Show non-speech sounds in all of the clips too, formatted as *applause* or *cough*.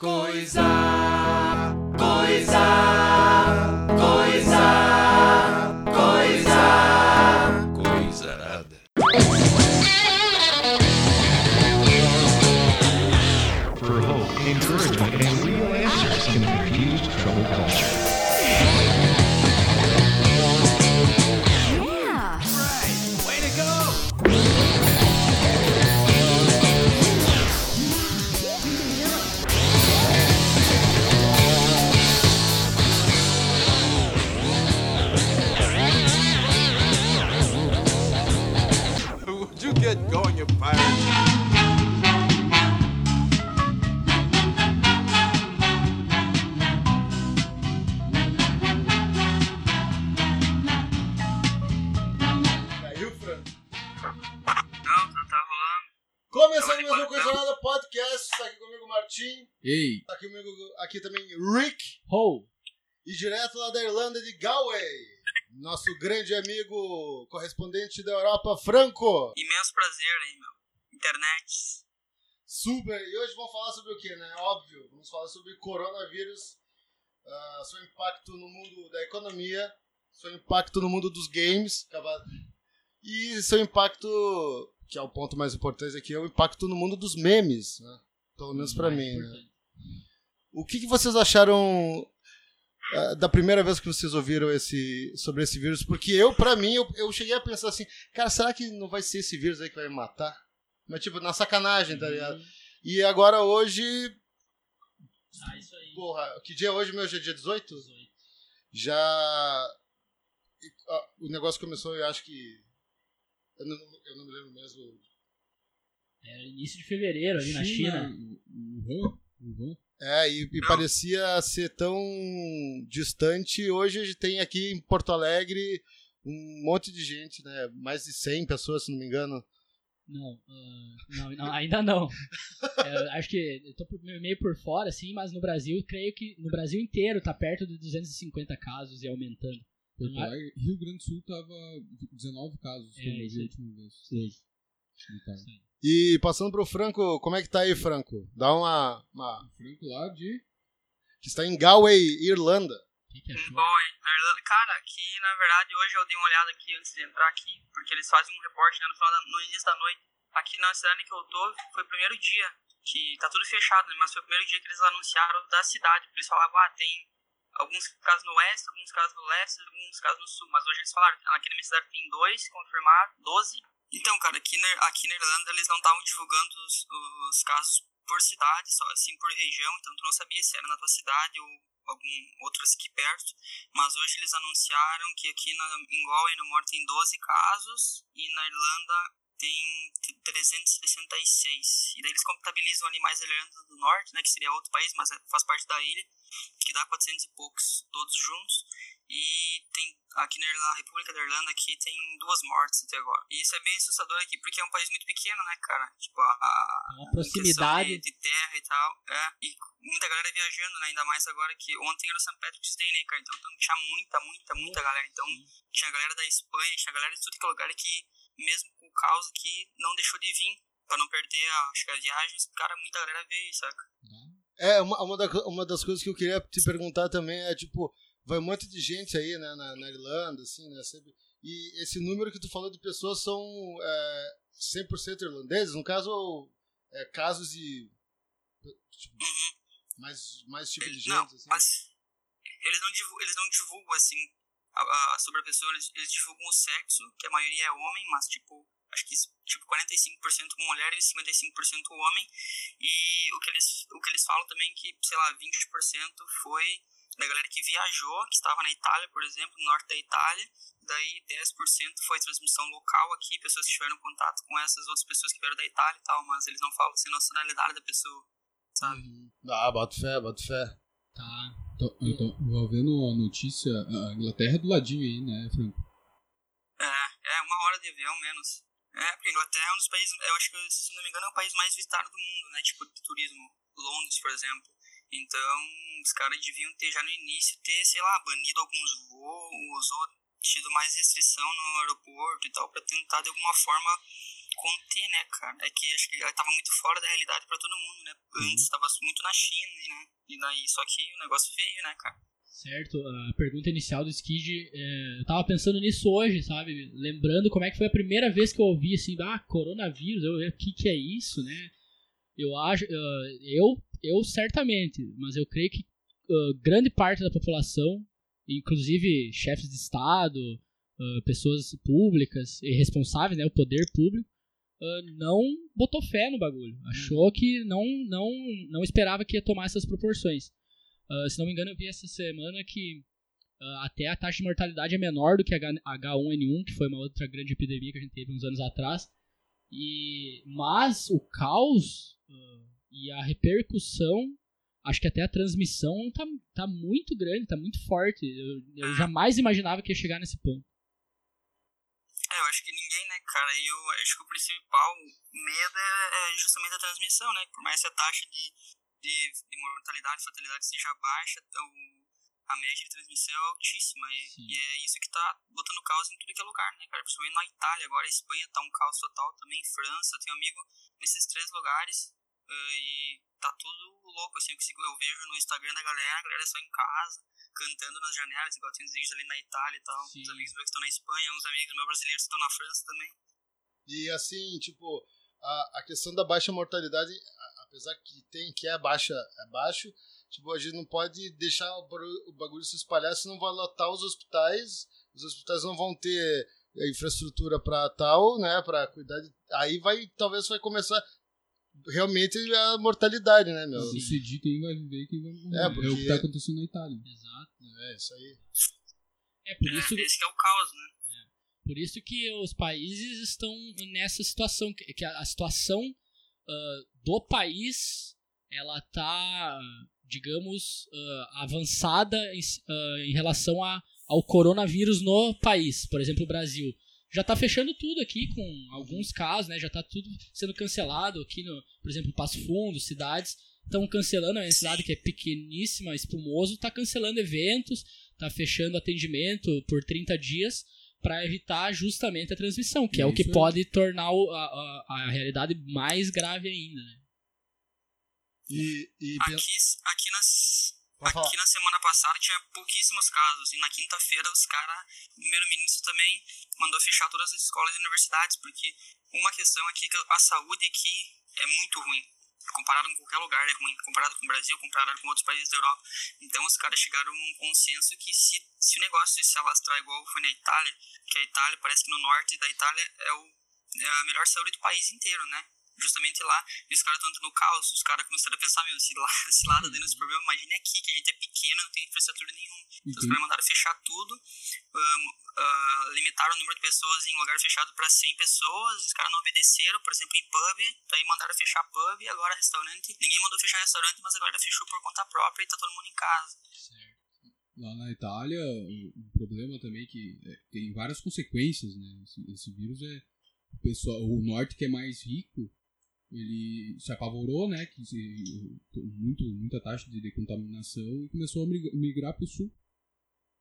Coisa, Martim. Ei, Tá aqui comigo aqui também Rick. Ho! E direto lá da Irlanda de Galway. Nosso grande amigo correspondente da Europa, Franco. Imenso prazer aí, meu. Internet. Super. E hoje vamos falar sobre o que, né? Óbvio. Vamos falar sobre coronavírus. ah, seu impacto no mundo da economia. Seu impacto no mundo dos games. E seu impacto, que é o ponto mais importante aqui, é o impacto no mundo dos memes, né? Pelo menos pra mim, né? O que, que vocês acharam ah, da primeira vez que vocês ouviram esse, sobre esse vírus? Porque eu, pra mim, eu, eu cheguei a pensar assim, cara, será que não vai ser esse vírus aí que vai me matar? Mas, tipo, na sacanagem, tá ligado? E agora hoje, Ah, isso aí. porra, que dia é hoje, meu? Hoje é dia 18? Já. e, ah, o negócio começou, eu acho que. Eu não, eu não me lembro mesmo. Era início de fevereiro ali na China. Uhum, uhum. É, e, e parecia ser tão distante. Hoje a gente tem aqui em Porto Alegre um monte de gente, né? Mais de 100 pessoas, se não me engano. Não, ah, não, não, ainda não. *laughs* É, acho que eu tô por- meio por fora, assim, mas no Brasil, creio que no Brasil inteiro tá perto de 250 casos e aumentando. Porto Ah. Alegre, Rio Grande do Sul tava 19 casos, É, última vez. Então, E passando pro Franco, como é que tá aí, Franco? Dá uma. uma Franco lá de... que está em Galway, Irlanda. O que, que achou? boy. Na Irlanda. Cara, aqui, na verdade, hoje eu dei uma olhada aqui antes de entrar aqui, porque eles fazem um reporte né, no, final da, no início da noite. Aqui na cidade que eu tô, foi o primeiro dia que tá tudo fechado, né, mas foi o primeiro dia que eles anunciaram da cidade. Porque eles falavam, ah, tem alguns casos no oeste, alguns casos no leste, alguns casos no sul. Mas hoje eles falaram, aqui na minha cidade tem dois confirmados, 12. Então, cara, aqui na, aqui na Irlanda eles não estavam divulgando os, os casos por cidade, só assim por região, então tu não sabia se era na tua cidade ou algum outras aqui perto. Mas hoje eles anunciaram que aqui na, em Galway, no Moro, tem 12 casos e na Irlanda tem t- 366. E daí eles contabilizam ali mais a Irlanda do Norte, né, que seria outro país, mas é- faz parte da ilha, que dá 400 e poucos, todos juntos. E tem aqui na Irlanda, República da Irlanda aqui tem duas mortes até agora. E isso é bem assustador aqui, porque é um país muito pequeno, né, cara? Tipo, a, a, em proximidade. de, de terra e tal. É, e muita galera viajando, né? Ainda mais agora que ontem era o St. Patrick's Day, né, cara? Então, então tinha muita, muita, muita galera. Então tinha galera da Espanha, tinha galera de tudo que é lugar que, mesmo o caos aqui, não deixou de vir. Pra não perder a, acho que a viagem, cara, muita galera veio, saca? É, uma, uma, da- uma das coisas que eu queria te perguntar também é, tipo, vai um monte de gente aí, né, na, na Irlanda, assim, né, sempre, e esse número que tu falou de pessoas são é, 100% irlandeses, no caso, é, casos de, tipo, mais, mais tipo de gente, não, assim. mas eles não, divulgam, eles não divulgam, assim, a, a- sobre a pessoa, eles, eles divulgam o sexo, que a maioria é homem, mas, tipo, acho que, tipo, 45% mulher e 55% homem, e o que, eles, o que eles falam também é que, sei lá, 20% foi da galera que viajou, que estava na Itália, por exemplo, no norte da Itália, daí 10% foi transmissão local aqui, pessoas que tiveram contato com essas outras pessoas que vieram da Itália e tal, mas eles não falam assim, a nacionalidade da pessoa, sabe? Ah, boto fé, boto fé. Tá. Então, eu vou vendo a notícia, a Inglaterra é do ladinho aí, né, Franco? É, é uma hora de avião menos. É, porque a Inglaterra é um dos países, eu acho que, se não me engano, é o país mais visitado do mundo, né? Tipo, de turismo. Londres, por exemplo. Então, os caras deviam ter já no início ter, sei lá, banido alguns voos ou tido mais restrição no aeroporto e tal, pra tentar de alguma forma conter, né, cara? É que acho que ela tava muito fora da realidade pra todo mundo, né? Antes tava muito na China, né? E daí, só que o negócio veio, né, cara? Certo, a pergunta inicial do Skid, é, eu tava pensando nisso hoje, sabe? Lembrando como é que foi a primeira vez que eu ouvi assim, ah, coronavírus, o que que é isso, né? Eu acho, eu, eu certamente, mas eu creio que grande parte da população, inclusive chefes de estado, pessoas públicas e responsáveis, né, o poder público, ah, não botou fé no bagulho. Achou que não, não, não esperava que ia tomar essas proporções. Ah, se não me engano, eu vi essa semana que ah, até a taxa de mortalidade é menor do que a H- H1N1, que foi uma outra grande epidemia que a gente teve uns anos atrás. E, mas o caos e a repercussão, acho que até a transmissão tá, tá muito grande, tá muito forte. Eu, eu jamais imaginava que ia chegar nesse ponto. É, eu acho que ninguém, né, cara? E eu acho que o principal medo é, é justamente a transmissão, né? Por mais que a taxa de, de, de mortalidade e fatalidade seja baixa, o, a média de transmissão é altíssima. E, e é isso que tá botando caos em tudo que é lugar, né, cara? Principalmente na Itália, agora a Espanha tá um caos total também, França, tenho amigo nesses três lugares ah, e tá tudo louco, assim, eu, consigo, eu vejo no Instagram da galera, a galera só em casa, cantando nas janelas, igual tem uns vídeos ali na Itália e tal, Sim. uns amigos meus que estão na Espanha, uns amigos meus brasileiros que estão na França também. E assim, tipo, a, a questão da baixa mortalidade, a- apesar que tem que é baixa, é baixo, tipo, a gente não pode deixar o o bagulho se espalhar, senão vai lotar os hospitais, os hospitais não vão ter a infraestrutura para tal, né, para cuidar de, aí vai talvez vai começar realmente a mortalidade, né, meu? Decidir quem vai viver e quem vai morrer. É, É, o porque- que tá acontecendo na Itália. Exato. É isso aí. É por É, isso, esse que é o caos, né? por isso que os países estão nessa situação, que a, situação ah, do país, ela tá, digamos, ah, avançada em, ah, em relação a, ao coronavírus no país. Por exemplo, o Brasil. Já tá fechando tudo aqui, com alguns casos, né? Já tá tudo sendo cancelado aqui, no, por exemplo, Passo Fundo, cidades estão cancelando, é uma cidade que é pequeníssima, espumoso, tá cancelando eventos, tá fechando atendimento por 30 dias para evitar justamente a transmissão, que é, o que Isso pode tornar a, a, a realidade mais grave ainda. Né? E, e Aqui, aqui, nas, Pode falar. aqui na semana passada tinha pouquíssimos casos. E na quinta-feira os caras, o primeiro-ministro também mandou fechar todas as escolas e universidades, porque uma questão aqui é que a saúde aqui é muito ruim. Comparado com qualquer lugar é ruim. Comparado com o Brasil, comparado com outros países da Europa. Então os caras chegaram a um consenso que se, se o negócio se alastrar igual foi na Itália, que a Itália parece que no norte da Itália é, o, é a melhor saúde do país inteiro, né? Justamente lá. E os caras estão tendo caos. Os caras começaram a pensar, meu, se lá, *laughs* se lá tá tendo esse problema, imagine aqui, que a gente é pequeno, não tem infraestrutura nenhuma. E Então, os tem- caras mandaram fechar tudo, ahn, ah, limitaram o número de pessoas em lugar fechado para 100 pessoas, os caras não obedeceram, por exemplo, em pub, daí mandaram fechar pub, agora restaurante. Ninguém mandou fechar restaurante, mas agora fechou por conta própria e tá todo mundo em casa. Lá na Itália, o, o problema também é que é, tem várias consequências, né? Esse, esse vírus é. O, pessoal, o norte que é mais rico, ele se apavorou, né? Que se- muito, muita taxa de, de contaminação e começou a mig- migrar para o sul.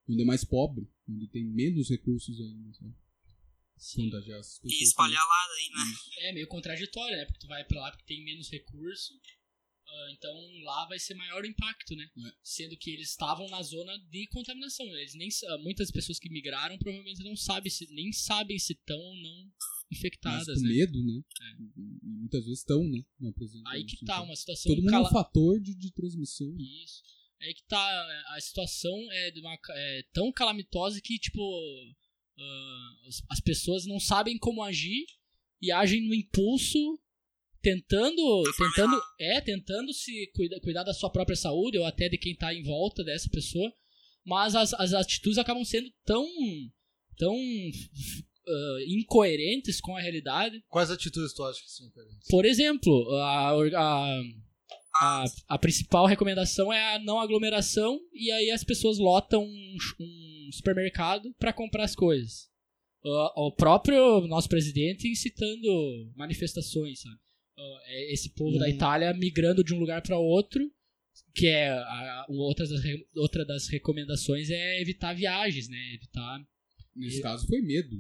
Onde é mais pobre, onde tem menos recursos ainda, sabe? Contagiar essas pessoas. E espalhar lá daí, né? É meio contraditório, né? Porque tu vai pra lá porque tem menos recurso, então lá vai ser maior o impacto, né? É. Sendo que eles estavam na zona de contaminação. Eles nem, muitas pessoas que migraram provavelmente não sabem se, nem sabem se estão ou não Mas infectadas, com né? medo, né? E muitas vezes estão, né? Não Aí que tá, sintomas. uma situação Todo mundo é cala- um fator de, de transmissão. Isso. Aí que tá, a situação é, de uma, é tão calamitosa que, tipo, ah, as, as pessoas não sabem como agir e agem no impulso, tentando, tentando, é, tentando se cuida, cuidar da sua própria saúde ou até de quem tá em volta dessa pessoa, mas as, as atitudes acabam sendo tão, tão ah, incoerentes com a realidade. quais atitudes tu acha que são diferentes? Por exemplo, a, a, a, a principal recomendação é a não aglomeração e aí as pessoas lotam um, um supermercado para comprar as coisas. O, o próprio nosso presidente incitando manifestações, sabe? É Esse povo da Hum. Itália migrando de um lugar para outro, que é a, outra, das, outra das recomendações é evitar viagens, né? Evitar Nesse caso foi medo.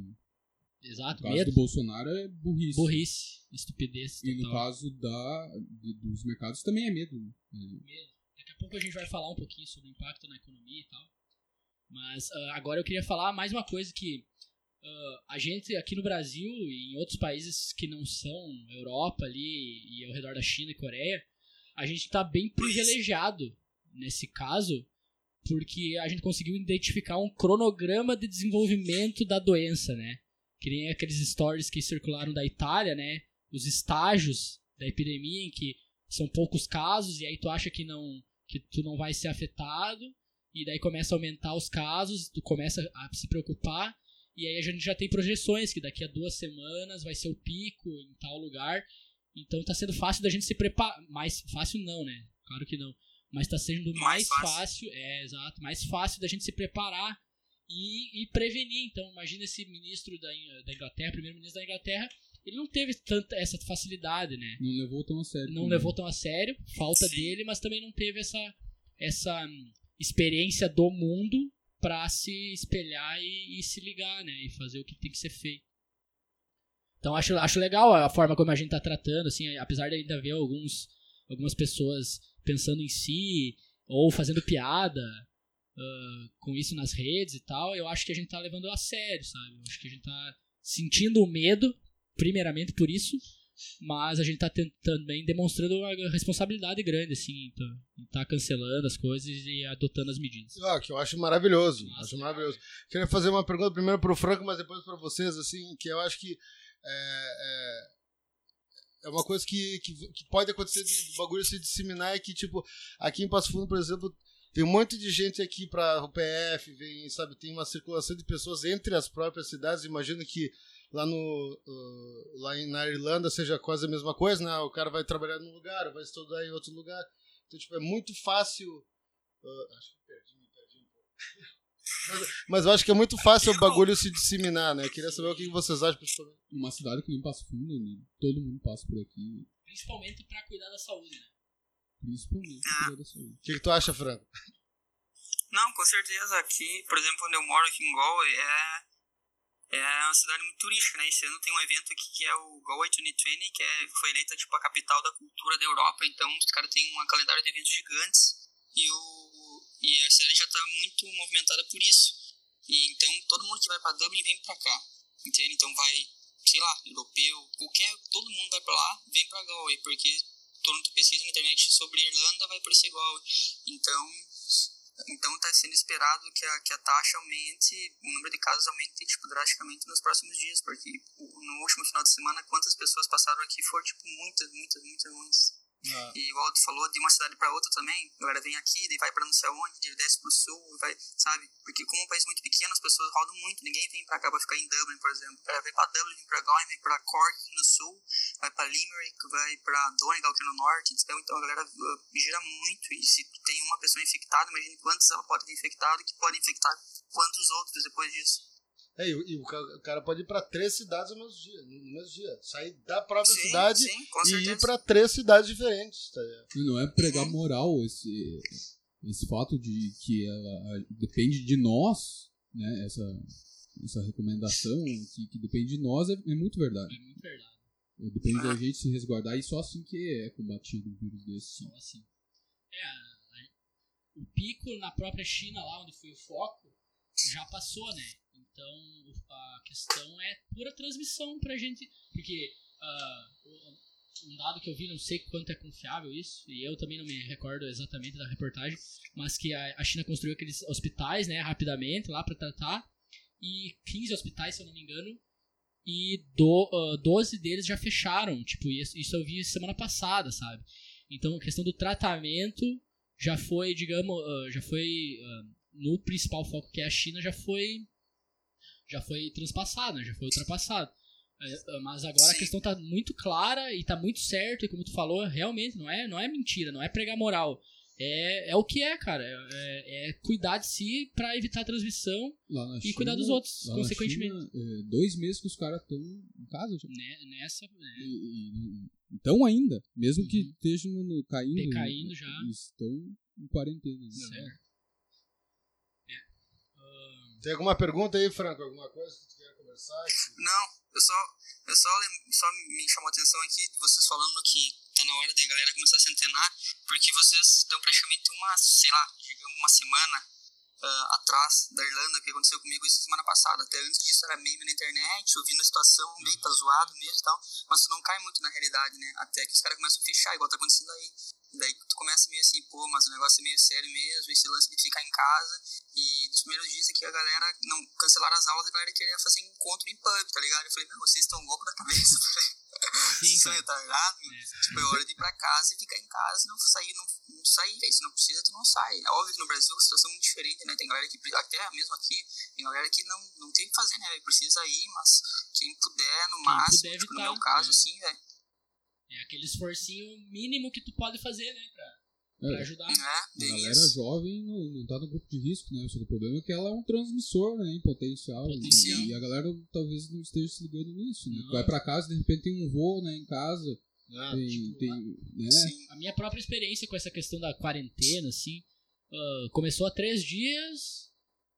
Exato, No caso medo, do Bolsonaro é burrice. burrice, estupidez. E no total. caso da, de- dos mercados também é medo. né? É. Daqui a pouco a gente vai falar um pouquinho sobre o impacto na economia e tal. Mas ah, agora eu queria falar mais uma coisa que ah, a gente aqui no Brasil e em outros países que não são Europa ali e ao redor da China e Coreia, a gente está bem privilegiado nesse caso porque a gente conseguiu identificar um cronograma de desenvolvimento da doença, né? Que nem aqueles stories que circularam da Itália, né? Os estágios da epidemia em que são poucos casos e aí tu acha que não que tu não vai ser afetado e daí começa a aumentar os casos, tu começa a se preocupar e aí a gente já tem projeções que daqui a duas semanas vai ser o pico em tal lugar. Então tá sendo fácil da gente se preparar. Mais fácil não, né? Claro que não. Mas tá sendo mais, Mais fácil. fácil. é exato, mais fácil da gente se preparar e, e prevenir. Então imagina esse ministro da, da Inglaterra, primeiro-ministro da Inglaterra, ele não teve tanta essa facilidade, né? Não levou tão a sério. não também. levou tão a sério, falta Sim. dele, mas também não teve essa, essa hum, experiência do mundo pra se espelhar e, e se ligar, né? E fazer o que tem que ser feito. Então acho, acho legal a forma como a gente tá tratando, assim, apesar de ainda haver alguns, algumas pessoas pensando em si ou fazendo piada ah, com isso nas redes e tal, eu acho que a gente tá levando a sério, sabe? Eu acho que a gente tá sentindo o medo, primeiramente por isso, mas a gente tá também demonstrando uma responsabilidade grande, assim, em tá cancelando as coisas e adotando as medidas. Ah, que eu acho maravilhoso. Nossa, acho maravilhoso. Queria fazer uma pergunta primeiro pro Franco, mas depois para vocês, assim, que eu acho que é, é, é uma coisa que, que, que pode acontecer de, bagulho se disseminar é que, tipo, aqui em Passo Fundo, por exemplo, tem um monte de gente aqui para o PF, vem, sabe, tem uma circulação de pessoas entre as próprias cidades. Imagino que lá no uh, lá em- na Irlanda seja quase a mesma coisa, né? O cara vai trabalhar num lugar, vai estudar em outro lugar. Então, tipo, é muito fácil. uh, acho que perdi, me perdi um pouco. *laughs* Mas, mas eu acho que é muito fácil o *laughs* bagulho se disseminar, né? Queria saber o que vocês acham, principalmente. Uma cidade que nem Passo Fundo, né? todo mundo passa por aqui, Principalmente pra cuidar da saúde, né? principalmente Ah. cuidar da saúde. O que, que tu acha, Franco? Não, com certeza. Aqui, por exemplo, onde eu moro, aqui em Galway, é, é uma cidade muito turística, né? Esse ano tem um evento aqui que é o Galway 2020, que é, foi eleita tipo a capital da cultura da Europa. Então, os caras têm um calendário de eventos gigantes e, o, e a cidade já tá muito movimentada por isso. E então, todo mundo que vai pra Dublin vem pra cá, entende? Então, vai, sei lá, europeu, qualquer, todo mundo vai pra lá, vem pra Galway, porque todo mundo pesquisa na internet sobre Irlanda, vai aparecer Galway. Então, então está sendo esperado que a, que a taxa aumente, o número de casos aumente tipo, drasticamente nos próximos dias, porque o- no último final de semana, quantas pessoas passaram aqui foram tipo, muitas, muitas, muitas, muitas. Ah, E igual tu falou, de uma cidade para outra também, a galera vem aqui, daí vai para não sei aonde, desce pro sul, vai, sabe? Porque como é um país muito pequeno, as pessoas rodam muito, ninguém vem pra cá pra ficar em Dublin, por exemplo. O cara vem pra Dublin, vem pra Galway, vem pra Cork no sul, vai pra Limerick, vai pra Donegal, que é no norte, então, então a galera uh, gira muito, e se tem uma pessoa infectada, imagine quantos ela pode ter infectado, que pode infectar quantos outros depois disso. É, e, o- e o ca- o cara pode ir pra três cidades no mesmo dia. No mesmo dia. Sair da própria Sim, cidade sim, e certeza. ir pra três cidades diferentes. Tá? E não é pregar moral esse, esse fato de que ela a- depende de nós, né? Essa, essa recomendação que, que depende de nós é, é muito verdade. É muito verdade. Depende da gente se resguardar e só assim que é combatido um vírus desse. Só assim. É, a- o pico na própria China, lá onde foi o foco, já passou, né? Então a questão é pura transmissão pra gente. Porque o- um dado que eu vi, não sei quanto é confiável isso, e eu também não me recordo exatamente da reportagem, mas que a, China construiu aqueles hospitais, né, rapidamente lá pra tratar, e 15 hospitais, se eu não me engano, e do, ah, 12 deles já fecharam. Tipo, isso, eu vi semana passada, sabe? Então a questão do tratamento já foi, digamos, ah, já foi no principal foco que é a China, já foi já foi transpassado, né? já foi ultrapassado. É, ah, Mas agora a Sim. questão tá muito clara e tá muito certo, e como tu falou, realmente não é, não é mentira, não é pregar moral. É, é o que é, cara. É, é- é cuidar de si pra evitar a transmissão Lá na e cuidar dos outros, lá na consequentemente. China, é, dois meses que os caras estão em casa já. né, nessa. né, E, e então ainda, mesmo que Uhum. estejam no, no- caindo, Decaindo já. estão em quarentena. ainda. certo. Tem alguma pergunta aí, Franco? Alguma coisa que tu quer conversar? Não, eu só, eu só, só me chamou a atenção aqui vocês falando que tá na hora da galera começar a se antenar, porque vocês estão praticamente uma, sei lá, digamos, uma semana ah, atrás da Irlanda, que aconteceu comigo isso semana passada. Até antes disso era meme na internet, ouvindo a situação, meio tá zoado mesmo e tal, mas tu não cai muito na realidade, né? Até que os caras começam a fechar, igual tá acontecendo aí. Daí tu começa meio assim, pô, mas o negócio é meio sério mesmo, esse lance de ficar em casa. E nos primeiros dias aqui a galera não cancelaram as aulas, a galera queria fazer encontro em pub, tá ligado? Eu falei, não, vocês estão loucos da cabeça, *laughs* Sim, vocês são retardados, mano. Tipo, é hora de ir pra casa e ficar em casa não sair, não, não sair. Se não precisa, tu não sai. É óbvio que no Brasil a situação é muito diferente, né? Tem galera que, até mesmo aqui, tem galera que não, não tem o que fazer, né? Precisa ir, mas quem puder, no Quem máximo, puder tipo, no meu caso, né? assim, velho. É aquele esforcinho mínimo que tu pode fazer, né? Pra, pra É, ajudar. É, A galera isso. jovem não, não tá no grupo de risco, né? Só que o problema é que ela é um transmissor, né? Em potencial. Potencial. E, e a galera talvez não esteja se ligando nisso, né? Não. Vai pra casa, de repente tem um voo, né? Em casa. né, Tem, tipo, tem, né? Sim. A minha própria experiência com essa questão da quarentena, assim, ah, começou há três dias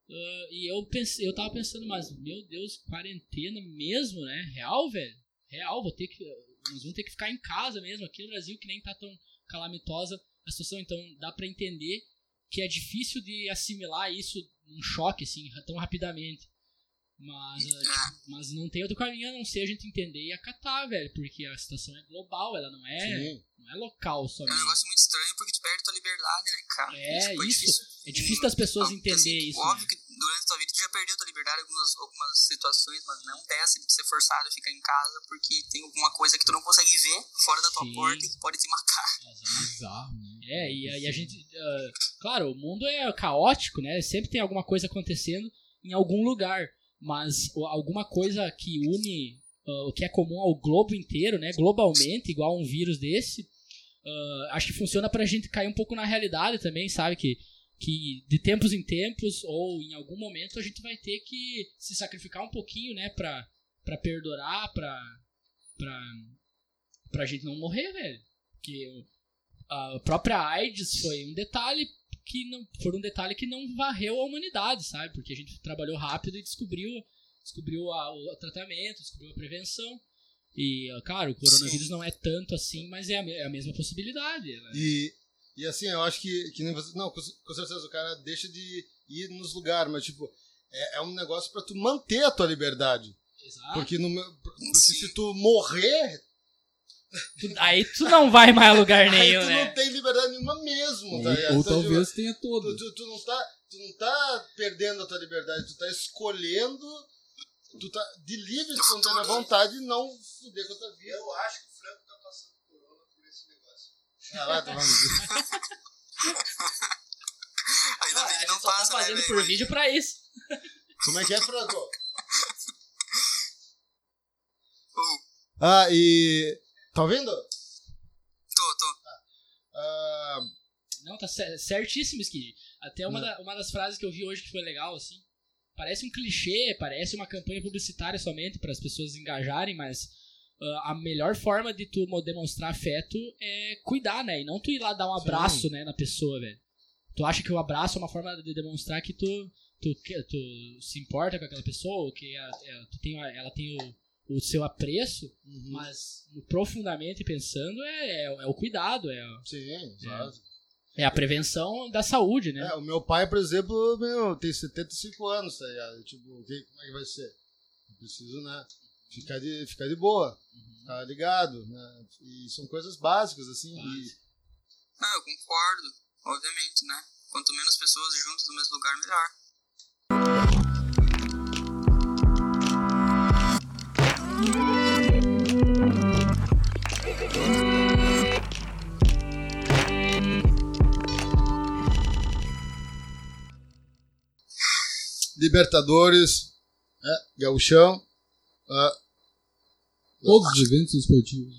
ah, e eu pensei, eu tava pensando, mas meu Deus, quarentena mesmo, né? Real, velho? Real, vou ter que. Nós vamos ter que ficar em casa mesmo, aqui no Brasil, que nem tá tão calamitosa a situação, então dá pra entender que é difícil de assimilar isso um choque, assim, tão rapidamente. Mas, ah, tipo, mas não tem outro caminho a não ser a gente entender e acatar, velho, porque a situação é global, ela não é, sim. não é local É um negócio muito estranho porque tu perde tua liberdade, né, cara? É, Tipo, isso. difícil. É difícil das pessoas Assim, entenderem isso. Óbvio né? que durante a tua vida tu já perdeu tua liberdade em algumas, algumas situações, mas não dessa de ser forçado a ficar em casa porque tem alguma coisa que tu não consegue ver fora da tua Sim. porta e que pode te matar. Exato. Bizarro, né? É, e aí a gente. ah, claro, o mundo é caótico, né? Sempre tem alguma coisa acontecendo em algum lugar. Mas alguma coisa que une ah, o que é comum ao globo inteiro, né? Globalmente, igual um vírus desse. ah, acho que funciona pra gente cair um pouco na realidade também, sabe? Que, que de tempos em tempos, ou em algum momento, a gente vai ter que se sacrificar um pouquinho, né? Pra, pra perdurar, pra, pra, pra gente não morrer, velho. Porque a própria AIDS foi um detalhe que não foi um detalhe que não varreu a humanidade, sabe? Porque a gente trabalhou rápido e descobriu descobriu a- o tratamento, descobriu a prevenção. E, claro, o coronavírus não é tanto assim, mas é a, é a mesma possibilidade. né? E, e assim, eu acho que, que nem você. Não, com, com certeza o cara deixa de ir nos lugares, mas tipo, é, é um negócio pra tu manter a tua liberdade. Exato. Porque, no, porque Sim. se tu morrer, Tu- aí tu não vai mais a lugar *laughs* aí nenhum, tu né? não tem liberdade nenhuma mesmo, Ou, tá ligado? ou Então, tipo, talvez tenha Tu, todas. tu, tu não tá, tu não tá perdendo a tua liberdade, tu tá escolhendo, tu tá de livre, espontânea vontade de não fuder com a tua vida. Eu acho que o Franco tá passando corona por esse negócio. Ah, no cu. *laughs* Ainda Ah, bem a que gente não só tá passa, né, fazendo velho? por vídeo pra isso. Como é que é, Franco? *laughs* Ah, e. Tá ouvindo? tô, tô. Ah, Não, tá cer- certíssimo, Skid. Até uma, da- uma das frases que eu vi hoje que foi legal, assim. Parece um clichê, parece uma campanha publicitária somente para as pessoas engajarem, mas ah, a melhor forma de tu mo- demonstrar afeto é cuidar, né? E não tu ir lá dar um Sim. abraço, né, na pessoa, velho. Tu acha que o abraço é uma forma de demonstrar que tu, tu, tu se importa com aquela pessoa, que ela, ela- tu tem, a- ela tem o, o seu apreço, uhum. mas profundamente pensando é, é, é o cuidado, é, a- Sim, exato. é a prevenção da saúde, né? É, o meu pai, por exemplo, meu, tem 75 anos, tá ligado? Tipo, que- como é que vai ser? Eu preciso, né? Ficar de, ficar de boa, ficar ligado, né? E são coisas básicas, assim. e-. Não, eu concordo, obviamente, né? Quanto menos pessoas juntas no mesmo lugar, melhor. Libertadores, né? Gauchão. ah, Todos os eventos esportivos,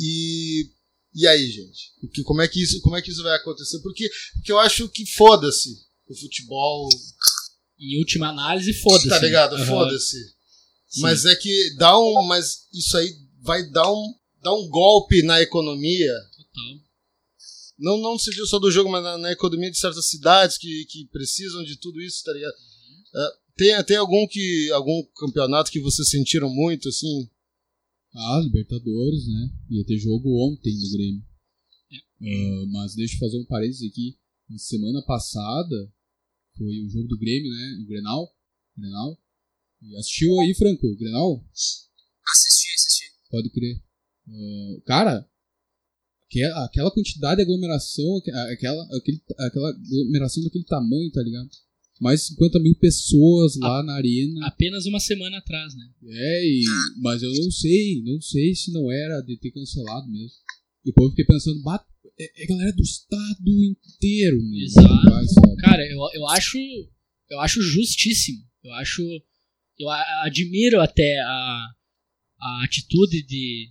e, e aí, gente? O que, como, é que isso, como é que isso vai acontecer? Porque, porque eu acho que foda-se o futebol, Em última análise, foda-se. tá ligado? Aham. Foda-se. Mas é que dá um. Mas isso aí vai dar um, dar um golpe na economia. Total. Não, não se viu só do jogo, mas na, na economia de certas cidades que, que precisam de tudo isso, tá ligado? Ah, Tem, tem algum que algum campeonato que vocês sentiram muito, assim? Ah, Libertadores, né? Ia ter jogo ontem no Grêmio. Ah, mas deixa eu fazer um parênteses aqui. Na semana passada foi o jogo do Grêmio, né? O Grenal. Grenal. E assistiu aí, Franco? O Grenal? Assisti, assisti. Pode crer. Ah, cara, aquela, aquela quantidade de aglomeração, aque- aquela, aquele, aquela aglomeração daquele tamanho, tá ligado? Mais de 50 mil pessoas lá na arena. Apenas uma semana atrás, né? É, e, mas eu não sei, não sei se não era de ter cancelado mesmo. Depois eu fiquei pensando, "Bah, é, é galera do estado inteiro, né? Exato. Vai? Cara, eu, eu acho eu acho justíssimo. Eu acho eu a- admiro até a, a atitude de,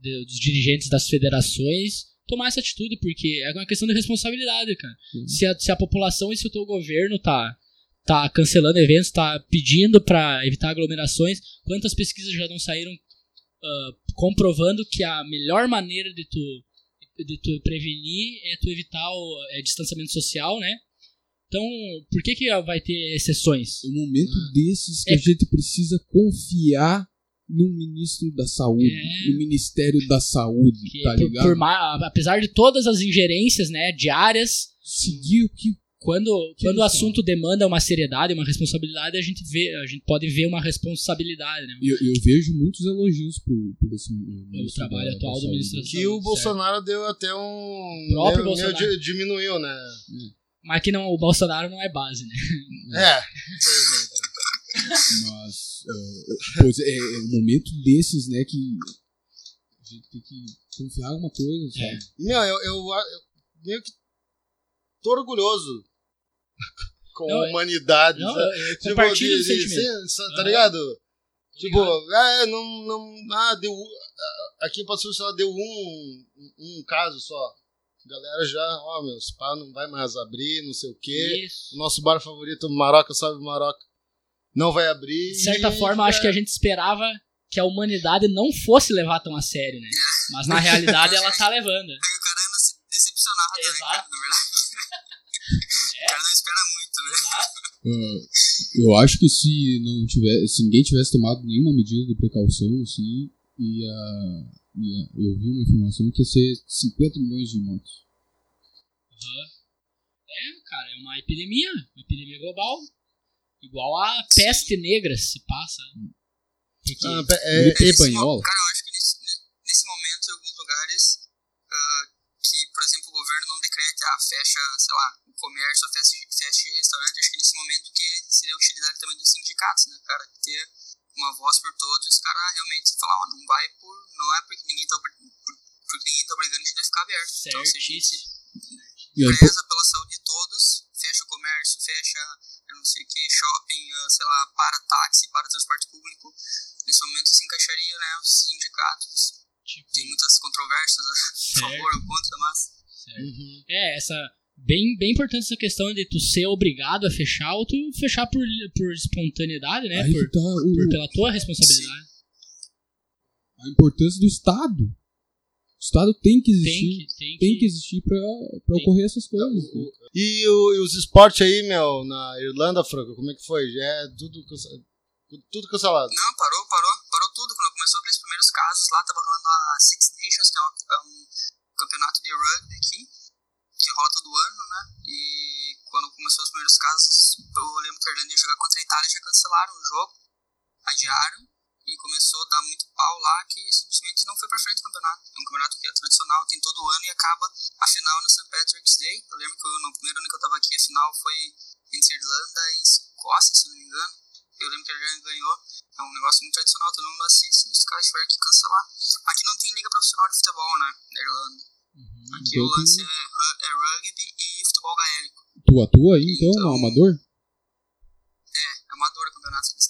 de- dos dirigentes das federações tomar essa atitude, porque é uma questão de responsabilidade, cara. Sim. Se a, se a população e se o teu governo tá tá cancelando eventos, tá pedindo pra evitar aglomerações, quantas pesquisas já não saíram ah, comprovando que a melhor maneira de tu de tu prevenir é tu evitar o é, distanciamento social, né? Então, por que que vai ter exceções? É um momento Ah. desses que É. a gente precisa confiar no ministro da saúde, É. no Ministério da Saúde, Que tá por- ligado? por ma- apesar de todas as ingerências, né, diárias, Seguir o que quando, Que quando o assunto demanda uma seriedade, uma responsabilidade, a gente vê, a gente pode ver uma responsabilidade, né? eu, eu vejo muitos elogios pro, pro esse, O ministro trabalho da- atual da do Saúde. ministro da Que o Certo. Bolsonaro deu até um. Próprio meio- meio Bolsonaro. di- diminuiu, né? Mas que não, o Bolsonaro não é base, né? É, *laughs* infelizmente. Mas ah, pois é, é um momento desses, né, que a gente tem que confiar em alguma coisa, sabe? É. Meu, eu, eu, eu meio que tô orgulhoso *laughs* com Não, a é- humanidade. Não, sabe? eu, eu Tipo, compartilho de- de- sa- tá ligado? Tipo, é, não, não. Ah, deu. ah, Aqui passou, sei lá, deu um, um caso só. A galera já, ó, meu, pá não vai mais abrir, não sei o quê. Isso. O nosso bar favorito, Maroca, salve Maroca, não vai abrir. De certa forma, acho que a gente esperava que a humanidade não fosse levar tão a sério, né? *laughs* Mas na realidade ela tá levando. Aí o cara anda se- decepcionado, né, Exato. cara, na verdade. *laughs* O cara não espera muito, né? Ah, eu acho que se não tivesse, se ninguém tivesse tomado nenhuma medida de precaução, assim, ia, ia- eu vi uma informação que ia ser 50 milhões de mortos. É, cara, é uma epidemia, uma epidemia global. Igual a peste negra se passa. Porque Ah, é, Gripe é- espanhola. Cara, eu acho que nesse, nesse momento, em alguns lugares, ah, que, por exemplo, o governo não decrete, ah, fecha, sei lá, o comércio, ou fecha, fecha restaurante, acho que nesse momento que seria a utilidade também dos sindicatos, né, cara? Ter uma voz por todos, os caras realmente falar, ó, não vai por. Não é porque ninguém tá, porque ninguém tá obrigando a gente a ficar aberto. Então, se a gente preza pela saúde de todos, fecha o comércio, fecha eu não sei o que, shopping, ah, sei lá, para táxi, para transporte público. Nesse momento se encaixaria, né, os sindicatos. tipo, Tem muitas controvérsias a favor ou contra, mas certo. Uhum. É, essa. Bem, bem importante essa questão de tu ser obrigado a fechar ou tu fechar por, por espontaneidade, né? aí Por, tá o- por- pela tua responsabilidade. a importância do Estado. O Estado tem que Tem existir. que, tem que. Tem que existir pra, pra Tem. ocorrer essas coisas. né? E, o- e os esportes aí, meu, na Irlanda, Franco, como é que foi? Já é tudo, tudo cancelado. Não, parou, parou, parou tudo. Quando começou aqueles primeiros casos lá, tava rolando a Six Nations, que é, uma- é um campeonato de rugby aqui, que rola todo ano, né? E quando começou os primeiros casos, eu lembro que a Irlanda ia jogar contra a Itália, já cancelaram o jogo, adiaram, começou a dar muito pau lá, que simplesmente não foi pra frente o campeonato. É um campeonato que é tradicional, tem todo ano e acaba a final no St. Patrick's Day. Eu lembro que eu, no primeiro ano que eu tava aqui, a final foi entre Irlanda e Escócia, se não me engano. Eu lembro que a Irlanda ganhou. É um negócio muito tradicional, todo mundo assiste e os caras tiveram que cancelar. Aqui não tem liga profissional de futebol, né? Na Irlanda. Aqui Então o lance tem- é, é rugby e futebol gaélico. Tu atua aí, então, Então- no amador?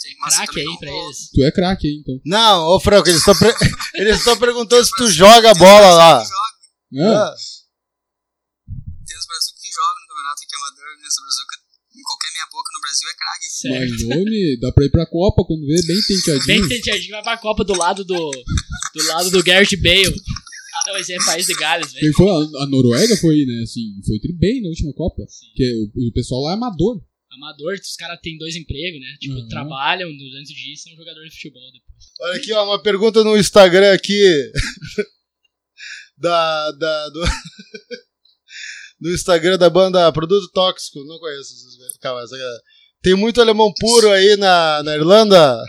É que têm. Mas Craque aí pra eles. Tu é craque aí, então. Não, ô Franco, eles estão *laughs* eles estão perguntando se tu joga bola lá. Que joga. Ah, Tem os Brasil que jogam no campeonato aqui amador, né? Os Brasil que em qualquer meia boca no Brasil é craque. mas homem, dá pra ir pra Copa quando vê bem tenteadinho. Bem tenteadinho, vai pra Copa do lado do. Do lado do Garrett Bale. Ah, não, esse é país de Gales, velho. Foi? A, a Noruega foi, né? Assim, foi bem na última Copa. Que o, o pessoal lá é amador. Amador, os caras têm dois empregos, né? Tipo, Uhum. trabalham durante o dia e são jogadores de futebol depois. Olha aqui, ó, uma pergunta no Instagram aqui. *laughs* da, da, do, *laughs* do Instagram da banda Produto Tóxico. Não conheço esses é- Tem muito alemão puro aí na, na Irlanda?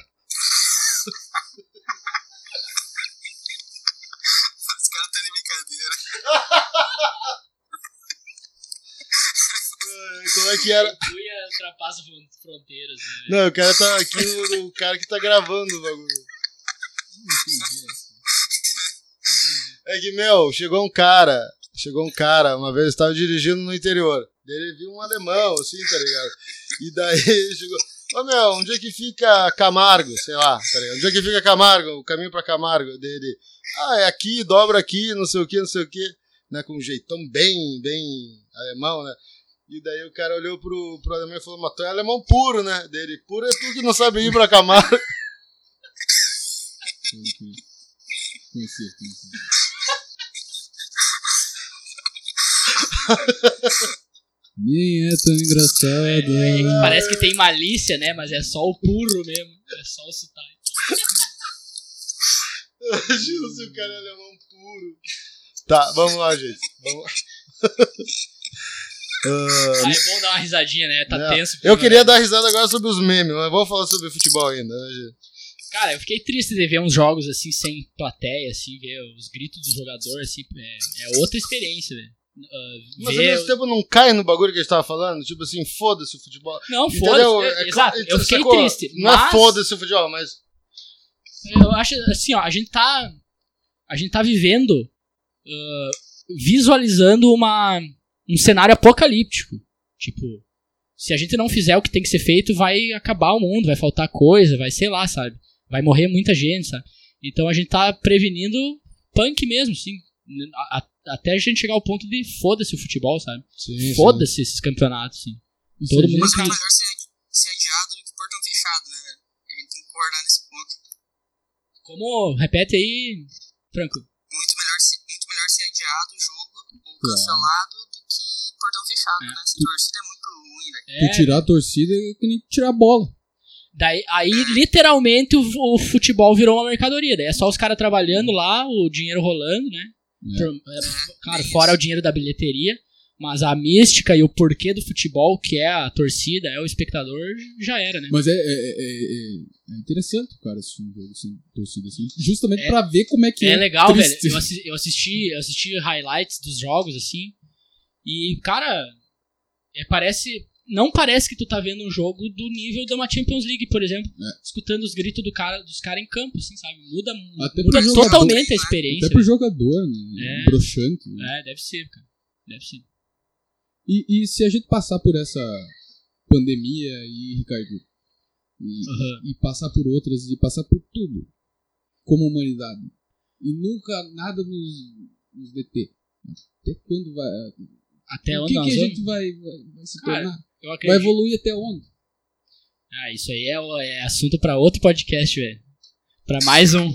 Como é que era? Ultrapassa fron- fronteiras, né? Não, o cara tá aqui no, no cara que tá gravando o bagulho. É que, meu, chegou um cara, chegou um cara, uma vez eu estava dirigindo no interior. Ele viu um alemão, assim, tá ligado? E daí *laughs* ele chegou. Ô meu, onde é que fica Camargo? Sei lá, tá ligado? Onde é que fica Camargo? O caminho pra Camargo. Dele. Ah, é aqui, dobra aqui, não sei o que, não sei o que. Né, com um jeitão bem, bem alemão, né? E daí o cara olhou pro, pro alemão e falou, mas tu é alemão puro, né? Dele, puro é tu que não sabe ir pra Camargo. *laughs* Conheci, conheci. Nem é tão engraçado. É que parece que tem malícia, né? Mas é só o puro mesmo. É só o sotaque. Imagina se o cara é alemão puro. Tá, vamos lá, gente. Vamos lá. *laughs* Ah, Ah, é bom dar uma risadinha, né? Tá tenso. eu queria dar risada agora sobre os memes, mas vamos falar sobre futebol ainda. né? Cara, eu fiquei triste de ver uns jogos assim, sem plateia, assim, ver os gritos do jogador, assim, é, é outra experiência, velho. Ah, Mas ao mesmo tempo não cai no bagulho que a gente tava falando? Tipo assim, foda-se o futebol. Não, foda-se. É- é- Exato, é- eu fiquei sacou? triste. Não mas é foda-se o futebol, mas. Eu acho assim, ó, a gente tá. A gente tá vivendo. ah, visualizando uma, um cenário apocalíptico. Tipo, se a gente não fizer o que tem que ser feito, vai acabar o mundo, vai faltar coisa, vai sei lá, sabe? Vai morrer muita gente, sabe? Então a gente tá prevenindo punk mesmo, sim. A- até a gente chegar ao ponto de foda-se o futebol, sabe? Foda-se esses campeonatos, sim. Todo mundo Mas é melhor ser, ser adiado do que portão fechado, né, velho? A gente tem que concordar nesse ponto. Como, repete aí, Franco. Muito melhor, muito melhor ser adiado o jogo ou cancelado portão fechado, É. né? Essa torcida é muito ruim, velho. É, Tu tirar a torcida é que nem tirar a bola. Daí, aí, literalmente, o, o futebol virou uma mercadoria. Daí é só os caras trabalhando lá, o dinheiro rolando, né? É. Por- é, claro, fora o dinheiro da bilheteria. Mas a mística e o porquê do futebol, que é a torcida, é o espectador, já era, né? Mas é, é, é, é- interessante, cara, assistir um jogo assim, torcida assim, justamente É- pra ver como é que é. É legal, triste. velho. Eu assi- eu assisti, eu assisti highlights dos jogos, assim. E, cara, é, parece. Não parece que tu tá vendo um jogo do nível de uma Champions League, por exemplo. É. Escutando os gritos do cara, dos caras em campo, assim, sabe? Muda, Até muda jogador, totalmente a experiência. Até pro jogador, né? É. Broxante. né? É, deve ser, cara. Deve ser. E, e se a gente passar por essa pandemia e, Ricardo, e, Aham. e passar por outras, e passar por tudo, como humanidade, e nunca nada nos, nos deter, até quando vai. Até o onde que, nós que a gente vai, vai, vai se Cara, tornar? Vai evoluir até onde? Ah, isso aí é, o- é assunto pra outro podcast, velho. Pra mais um.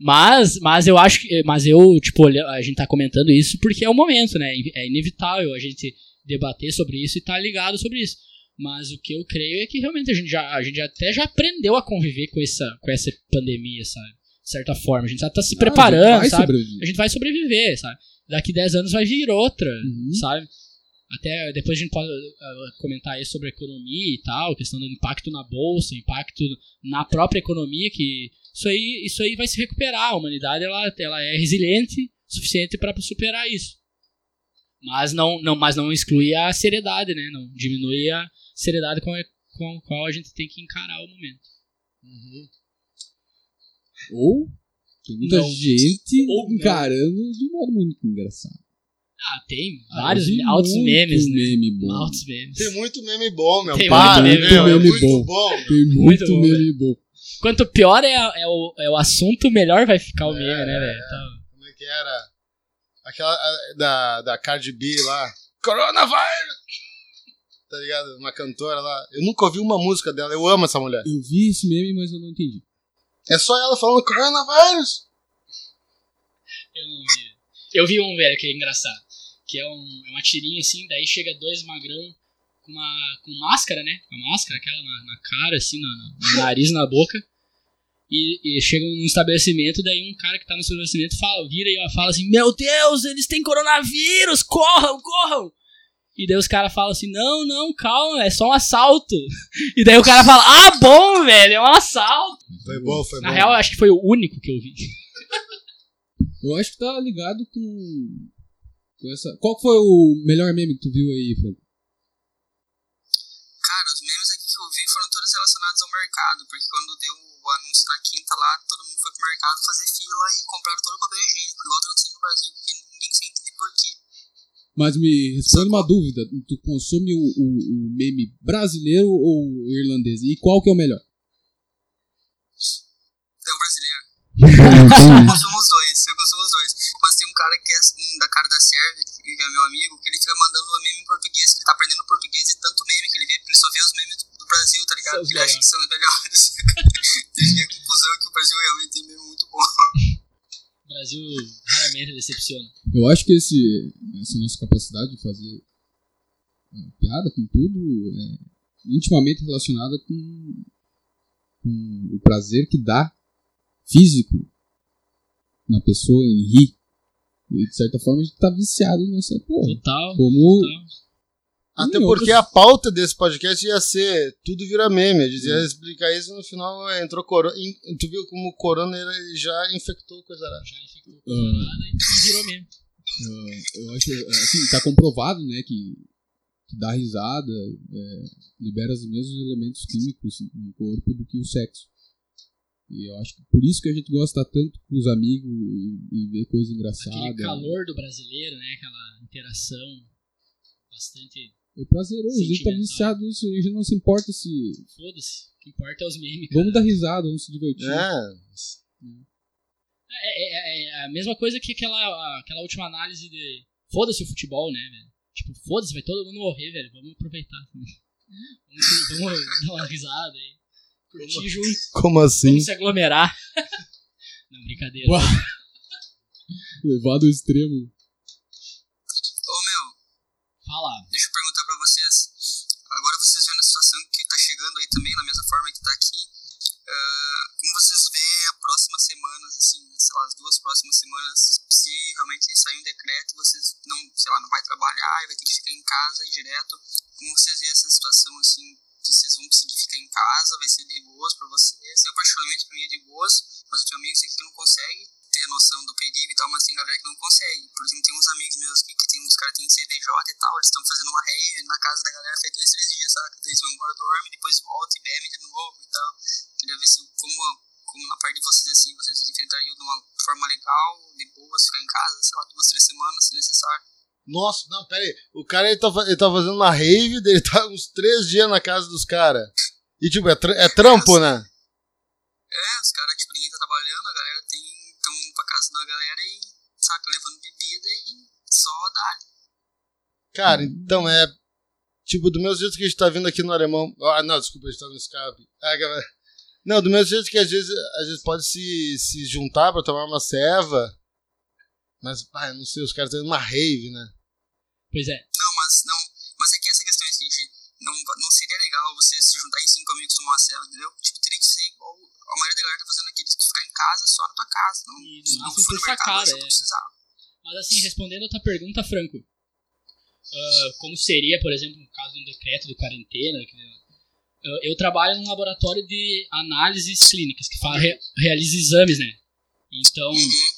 Mas, mas eu acho que. Mas eu, tipo, a gente tá comentando isso porque é o momento, né? É inevitável a gente debater sobre isso e tá ligado sobre isso. Mas o que eu creio é que realmente a gente já, a gente até já aprendeu a conviver com essa, com essa pandemia, sabe? De certa forma. A gente já tá se Ah, preparando, a sabe? sobreviver. A gente vai sobreviver, sabe? Daqui 10 anos vai vir outra, Uhum. sabe? Até depois a gente pode ah, comentar aí sobre a economia e tal, questão do impacto na bolsa, impacto na própria economia, que isso aí, isso aí vai se recuperar. A humanidade ela, ela é resiliente o suficiente para superar isso. Mas não, não, mas não exclui a seriedade, né? Não diminui a seriedade com a, com a qual a gente tem que encarar o momento. Uhum. Ou tem muita Não. gente Ou não. encarando de um modo muito engraçado. Ah, tem vários Tem altos memes, né? meme bom. Altos memes. Tem muito meme bom, meu. Tem Para, muito meu. meme é meme muito bom. bom. Tem Muito muito, bom, meme bom. Quanto pior é, é, o, é o assunto, melhor vai ficar o É, meme, né, é, velho? é. Então, Como é que era? Aquela a- da, da Cardi B lá. Coronavirus! Tá ligado? Uma cantora lá. Eu nunca ouvi uma música dela. Eu amo essa mulher. Eu vi esse meme, mas eu não entendi. É só ela falando coronavírus. eu não vi. Eu vi um, velho, que é engraçado. Que é um, é uma tirinha assim, daí chega dois magrão com, uma, com máscara, né? Com a máscara, aquela na, na cara, assim, no nariz, na boca. E, e chegam num estabelecimento, daí um cara que tá no estabelecimento fala, vira e fala assim: Meu Deus, eles têm coronavírus, corram, corram! E daí os caras falam assim: Não, não, calma, é só um assalto. *laughs* E daí o cara fala: Ah, bom, velho, é um assalto. Foi bom, foi Na bom. real, eu acho que foi o único que eu vi. Eu acho que tá ligado com. com essa... Qual foi o melhor meme que tu viu aí, Franco? Cara, os memes aqui que eu vi foram todos relacionados ao mercado, porque quando deu o anúncio na quinta lá, todo mundo foi pro mercado fazer fila e compraram todo o papel higiênico, igual tá acontecendo no Brasil, que ninguém sem entender por quê. Mas me responde uma dúvida. Tu consome o, o, o meme brasileiro ou irlandês? E qual que é o melhor? É o brasileiro. Eu consumo os dois, eu consumo os dois. Mas tem um cara que é um da cara da Sérvia, que é meu amigo, que ele fica mandando meme em português, que ele tá aprendendo português e tanto meme que ele vê, porque ele só vê os memes do, do Brasil, tá ligado? Porque ele acha que são os melhores. *laughs* Chega à conclusão que o Brasil realmente tem meme muito bom. O Brasil raramente decepciona. Eu acho que esse, essa nossa capacidade de fazer eh, piada com tudo é intimamente relacionada com, com o prazer que dá físico na pessoa em rir. E de certa forma a gente tá viciado nessa porra. Total. Como. total. Até Em porque a pauta desse podcast ia ser tudo vira meme. A gente ia explicar isso no final entrou corona. in- Tu viu como o corona ele já infectou coisa arada. Já infectou com nada e virou mesmo. Ah, eu acho assim, tá comprovado, né, que, que dar risada é, libera os mesmos elementos químicos no corpo do que o sexo. E eu acho que por isso que a gente gosta tanto com os amigos e, e ver coisa engraçada. Aquele calor do brasileiro, né? Aquela interação bastante. É prazeroso, a gente tá viciado nisso, a gente não se importa se. Foda-se. O que importa é os memes. cara. Vamos dar risada, vamos se divertir. É. É, é- é a mesma coisa que aquela, aquela última análise de. Foda-se o futebol, né, velho? Tipo, foda-se, vai todo mundo morrer, velho. Vamos aproveitar também. *laughs* Vamos, vamos dar uma risada aí. Curtir junto. Como assim? Vamos se aglomerar. *laughs* Não, brincadeira. Uau. Levado ao extremo. Ô meu, Fala. deixa eu perguntar pra vocês. Agora vocês vendo a situação que tá chegando aí também, na mesma forma que tá aqui. ah, como vocês veem a próximas semanas, assim, sei lá, as duas próximas semanas, se realmente sair um decreto e vocês não, sei lá, não vai trabalhar e vai ter que ficar em casa aí direto, como vocês veem essa situação, assim, que vocês vão conseguir ficar em casa, vai ser de boas pra vocês? Eu, particularmente, pra mim é de boas, mas eu tenho amigos aqui que não conseguem ter noção do perigo e tal, mas tem galera que não consegue. Por exemplo, tem uns amigos meus aqui que tem uns caras que têm CDJ e tal, eles estão fazendo uma rave na casa da galera faz dois, três dias, saca? Eles vão embora, dormem, depois voltam e bebem de novo e tal. Queria ver se, como, como na parte de vocês, assim, vocês enfrentariam de uma forma legal, de boas, ficar em casa, sei lá, duas, três semanas, se necessário. Nossa, não, pera aí. O cara ele tá, ele tá fazendo uma rave, dele tá uns três dias na casa dos caras. E tipo, é, tra- é trampo, né? É, os caras, tipo, ninguém tá trabalhando, a galera tem, tão indo pra casa da galera e, saca, levando bebida e só dá. Cara, então é. Tipo, do mesmo jeito que a gente tá vindo aqui no alemão. Ah, não, desculpa, a gente tá no escape. Ah, galera. Não, do mesmo jeito que às vezes, às vezes pode se, se juntar pra tomar uma ceva. Mas, ah, eu não sei, os caras estão indo numa rave, né? Pois é. Não, mas não. Mas é que essa questão assim, de não, não seria legal você se juntar em cinco amigos tomar uma cela, entendeu? Tipo, teria que ser igual a maioria da galera tá fazendo aqui, de tu ficar em casa só na tua casa. Não, E não for no mercado, eu é. não precisava. Mas assim, respondendo a tua pergunta, Franco, ah, como seria, por exemplo, no caso de um decreto de quarentena, que, ah, eu trabalho num laboratório de análises clínicas, que faz, re- realiza exames, né? Então, ah,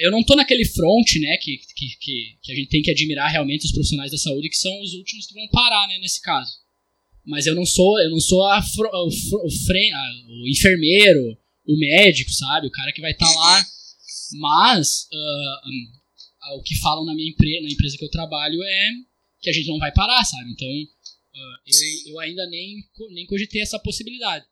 eu não tô naquele front, né, que, que, que, a gente tem que admirar realmente os profissionais da saúde, que são os últimos que vão parar, né, nesse caso. Mas eu não sou, eu não sou a o, o, o enfermeiro, o médico, sabe? O cara que vai estar lá. Mas hum, ah, o que falam na minha empresa, na empresa que eu trabalho é que a gente não vai parar, sabe? Então ah, eu, eu ainda nem, nem cogitei essa possibilidade.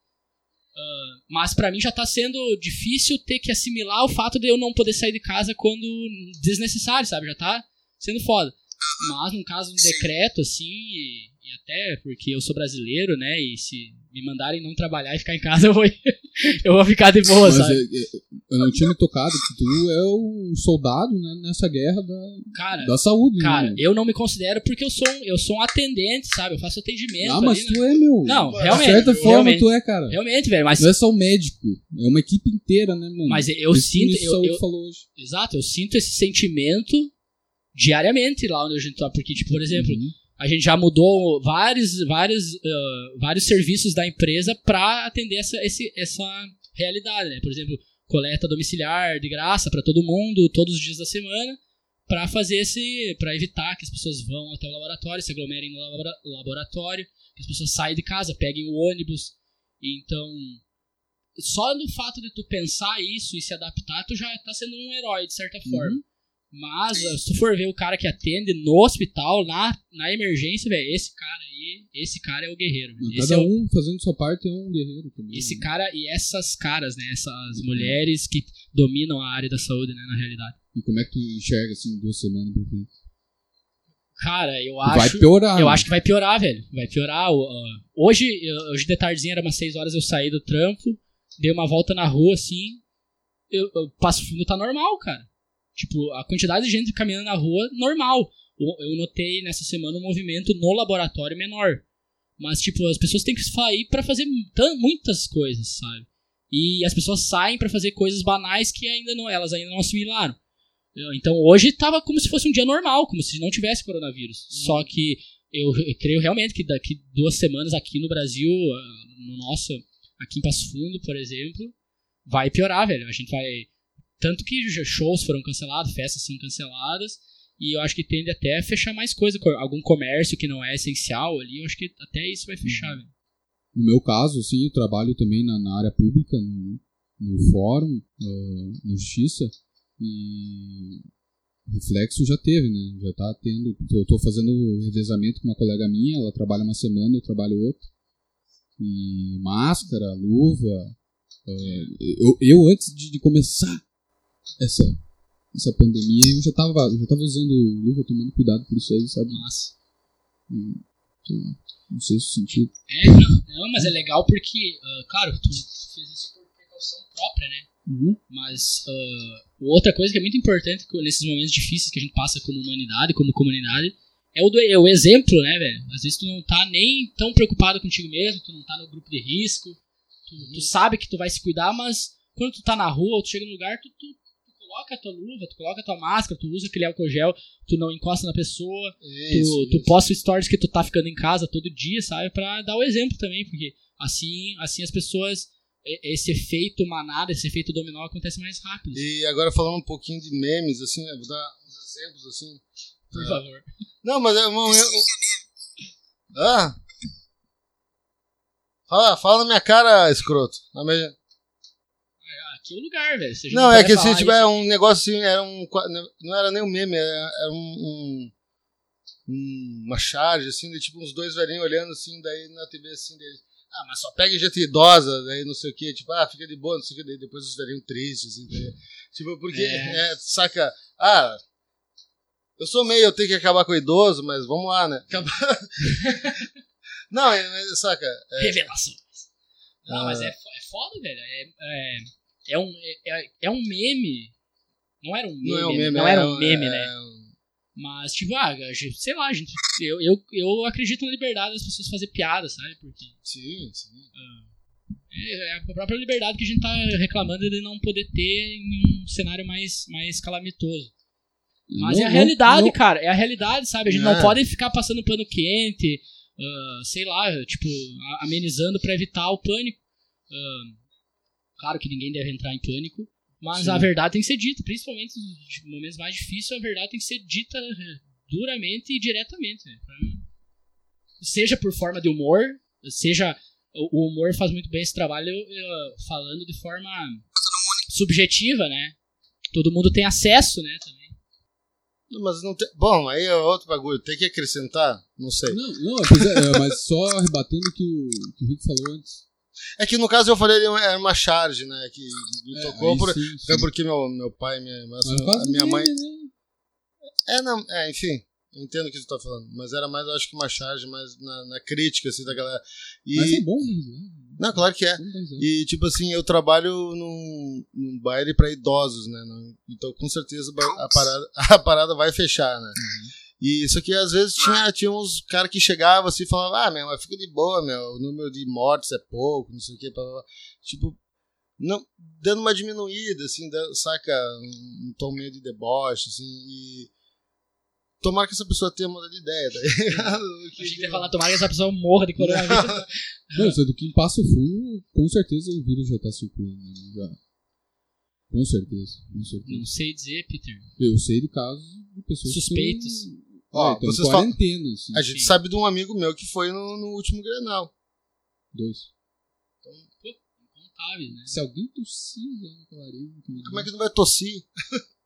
Ah, mas pra mim já tá sendo difícil ter que assimilar o fato de eu não poder sair de casa quando desnecessário, sabe? Já tá sendo foda. Mas no caso de um Sim. decreto, assim, e, até porque eu sou brasileiro, né? E se me mandarem não trabalhar e ficar em casa, *laughs* eu vou, eu vou ficar de boa, Mas sabe? é- é- eu não tinha me tocado que tu é um soldado né, nessa guerra da, Cara, da saúde. cara, né? eu não me considero porque eu sou, um- eu sou um atendente, sabe? Eu faço atendimento. Ah, mas ali, né? tu é, meu. Não, De realmente, certa forma, realmente. tu é, cara. Realmente, velho, mas Não é só o médico, é uma equipe inteira, né, mano? Mas eu Esse sinto- eu- eu- falou hoje. Exato, eu sinto esse sentimento diariamente lá onde a gente tá. Porque, tipo, por exemplo, Uhum. A gente já mudou vários, vários, ah, vários serviços da empresa para atender essa, esse, essa realidade, né? Por exemplo, coleta domiciliar de graça para todo mundo, todos os dias da semana, para fazer esse, para evitar que as pessoas vão até o laboratório, se aglomerem no labora- laboratório, que as pessoas saem de casa, peguem o ônibus. Então, só no fato de tu pensar isso e se adaptar, tu já tá sendo um herói de certa forma. Mas, se tu for ver o cara que atende no hospital, na, na emergência, velho, esse cara aí, esse cara é o guerreiro. Cada é o- um fazendo sua parte é um guerreiro também. esse né? cara e essas caras, né? Essas mulheres que dominam a área da saúde, né? Na realidade. E como é que tu enxerga assim duas semanas pra frente? Cara, eu Vai acho. piorar. Eu né? acho que vai piorar, velho. Vai piorar. Hoje, hoje de tardezinha, era umas 6 horas, eu saí do trampo, dei uma volta na rua, assim. Eu, eu passo fundo tá normal, cara. Tipo, a quantidade de gente caminhando na rua, normal. Eu notei nessa semana um movimento no laboratório menor. Mas, tipo, as pessoas têm que sair pra fazer muitas coisas, sabe? E as pessoas saem pra fazer coisas banais que ainda não, elas ainda não assimilaram. Então hoje tava como se fosse um dia normal, como se não tivesse coronavírus. Só que eu, eu creio realmente que daqui duas semanas aqui no Brasil, ah, no nosso, aqui em Passo Fundo, por exemplo, vai piorar, velho. A gente vai. Tanto que shows foram cancelados, festas são canceladas, e eu acho que tende até a fechar mais coisa, co- algum comércio que não é essencial ali, eu acho que até isso vai fechar, velho. No meu caso, assim, eu trabalho também na, na área pública, no, no fórum, ah, na justiça, e reflexo já teve, né? Já tá tendo. Eu tô fazendo revezamento com uma colega minha, ela trabalha uma semana, eu trabalho outra. E máscara, luva. ah, eu, eu, antes de, de começar essa, essa pandemia, eu já tava, eu já tava usando luva, tomando cuidado por isso aí, sabe? Mas. E, sei lá, não sei se sentido. É, não, não, mas é legal porque, ah, claro, tu fez isso por precaução própria, né? Mas ah, outra coisa que é muito importante nesses momentos difíceis que a gente passa como humanidade, como comunidade, é o, do- é o exemplo, né, velho? Às vezes tu não tá nem tão preocupado contigo mesmo, tu não tá no grupo de risco, tu, tu sabe que tu vai se cuidar, mas quando tu tá na rua ou tu chega no lugar, tu, tu coloca a tua luva, tu coloca a tua máscara, tu usa aquele álcool gel, tu não encosta na pessoa, Isso, tu, tu isso. posta stories que tu tá ficando em casa todo dia, sabe? Pra dar o exemplo também, porque assim, assim as pessoas. Esse efeito manada, esse efeito dominó acontece mais rápido. E agora falando um pouquinho de memes, assim, né, vou dar uns exemplos, assim. Por favor. Não, mas é um momento... Ah! Fala, fala na minha cara, escroto. Na minha- Aqui é o lugar, velho. Não, é que se tiver isso- um negócio assim, era um. Não era nem um meme, era, era um, um- um- Uma charge, assim, de tipo uns dois velhinhos olhando assim, daí na TV assim deles. Ah, mas só pega gente idosa, daí não sei o que, tipo, ah, fica de boa, não sei o que, daí depois os velhinhos tristes, assim, daí, tipo, porque, É. é, saca, ah, eu sou meio, eu tenho que acabar com o idoso, mas vamos lá, né? Acabar... *laughs* não, é, mas, saca, é, Revelações. Não, Ah. mas é, é foda, velho. É, é, é um, é, é um meme. Não era um meme. não é um meme, Não é era um um- meme, é né? Mas, tipo, ah, sei lá, gente, eu, eu, eu acredito na liberdade das pessoas fazer piada, sabe? Porque Sim, sim. é a própria liberdade que a gente tá reclamando de não poder ter em um cenário mais, mais calamitoso. Mas Não- é a realidade, não- cara. É a realidade, sabe? A gente É. não pode ficar passando pano quente, ah, sei lá, tipo, amenizando pra evitar o pânico. Ah, claro que ninguém deve entrar em pânico, mas Sim. a verdade tem que ser dita, principalmente nos momentos mais difíceis, a verdade tem que ser dita eh, duramente e diretamente. né? Seja por forma de humor, seja. O humor faz muito bem esse trabalho eh, falando de forma subjetiva, né? Todo mundo tem acesso, né? Também. Mas não tem. Bom, aí é outro bagulho. Tem que acrescentar? Não sei. Não, não, é, é, mas só rebatendo o que o, que o Rick falou antes. É que no caso eu falei era uma charge, né? Que me É, tocou aí por, sim, sim. até porque meu, meu pai, minha, minha, Mas a minha mãe. né? É, não, é, enfim. Eu entendo o que tu tá falando, mas era mais, eu acho que uma charge mais na, na crítica, assim, da galera. E, Mas é bom, né? Não, claro que é. E, tipo assim, eu trabalho num, num baile pra idosos, né? Então, com certeza, a parada, *laughs* a parada vai fechar, né? E isso aqui, às vezes, tinha, tinha uns caras que chegavam assim e falavam, ah, meu, mas fica de boa, meu, o número de mortes é pouco, não sei o que, blá, blá, blá. Tipo, não, dando uma diminuída, assim, da- saca? Um, um tom meio de deboche, assim, e... Tomara que essa pessoa tenha mudado de ideia, tá ligado? Que você ia falar, tomara que essa pessoa morra de coronavírus. *laughs* Não, sendo que em Passo Fundo, com certeza o vírus já tá circulando. né? Já. Com certeza, com certeza. Não sei dizer, Peter. Eu sei de casos de pessoas Suspeitos. que Ó, é, vocês falam- assim. A gente Sim. sabe de um amigo meu que foi no, no último Grenal. Dois. Incontáveis, né? Se alguém tossir lá no colarinho... Como é que não vai tossir? *laughs*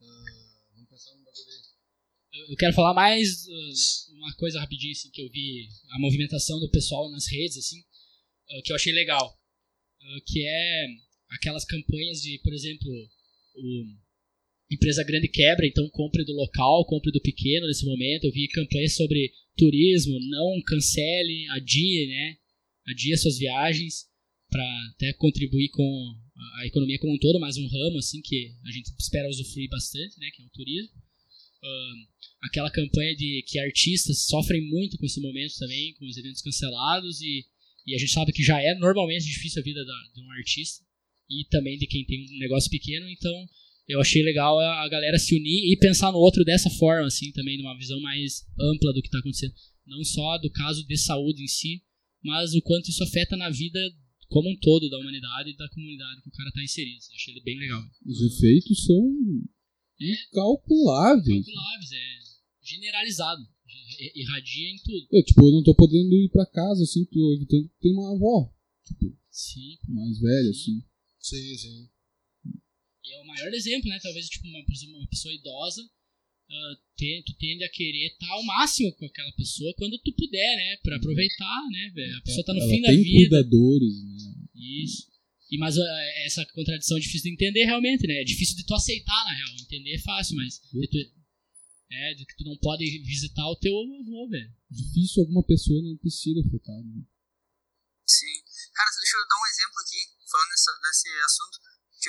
Ah, vamos pensar num bagulho aí. Eu- Eu quero falar mais uh, uma coisa rapidinho, assim, que eu vi a movimentação do pessoal nas redes, assim, uh, que eu achei legal. Que é aquelas campanhas de, por exemplo, o empresa grande quebra, então compre do local, compre do pequeno nesse momento. Eu vi campanhas sobre turismo, não cancele, adie, né? Adie suas viagens para até contribuir com a- economia como um todo, mais um ramo assim que a gente espera usufruir bastante, né, que é o turismo. Aquela campanha de que artistas sofrem muito com esse momento também, com os eventos cancelados e, e a gente sabe que já é normalmente difícil a vida da- de um artista e também de quem tem um negócio pequeno, então eu achei legal a, galera se unir e pensar no outro dessa forma, assim, também, numa visão mais ampla do que está acontecendo. Não só do caso de saúde em si, mas o quanto isso afeta na vida como um todo da humanidade e da comunidade que o cara está inserido. assim. Achei ele bem legal. Os efeitos são incalculáveis. Calculáveis, é generalizado. Irradia em tudo. Eu, tipo, eu não tô podendo ir pra casa, assim, tô evitando que tenha uma avó Sim. mais velha, assim. Sim, sim. E é o maior exemplo, né? Talvez tipo, uma, pessoa- uma pessoa idosa ah, te- tu tende a querer estar ao máximo com aquela pessoa quando tu puder, né? Pra aproveitar, né? A pessoa tá no Ela fim da tem vida. cuidadores, né? Isso. E, mas ah, essa contradição é difícil de entender realmente, né? É difícil de tu aceitar, na real. Entender é fácil, mas. De tu, é, de que tu não pode visitar o teu avô, velho. Difícil alguma pessoa não ter sido afetada. Né? Sim. Cara, deixa eu dar um exemplo aqui, falando desse, desse assunto.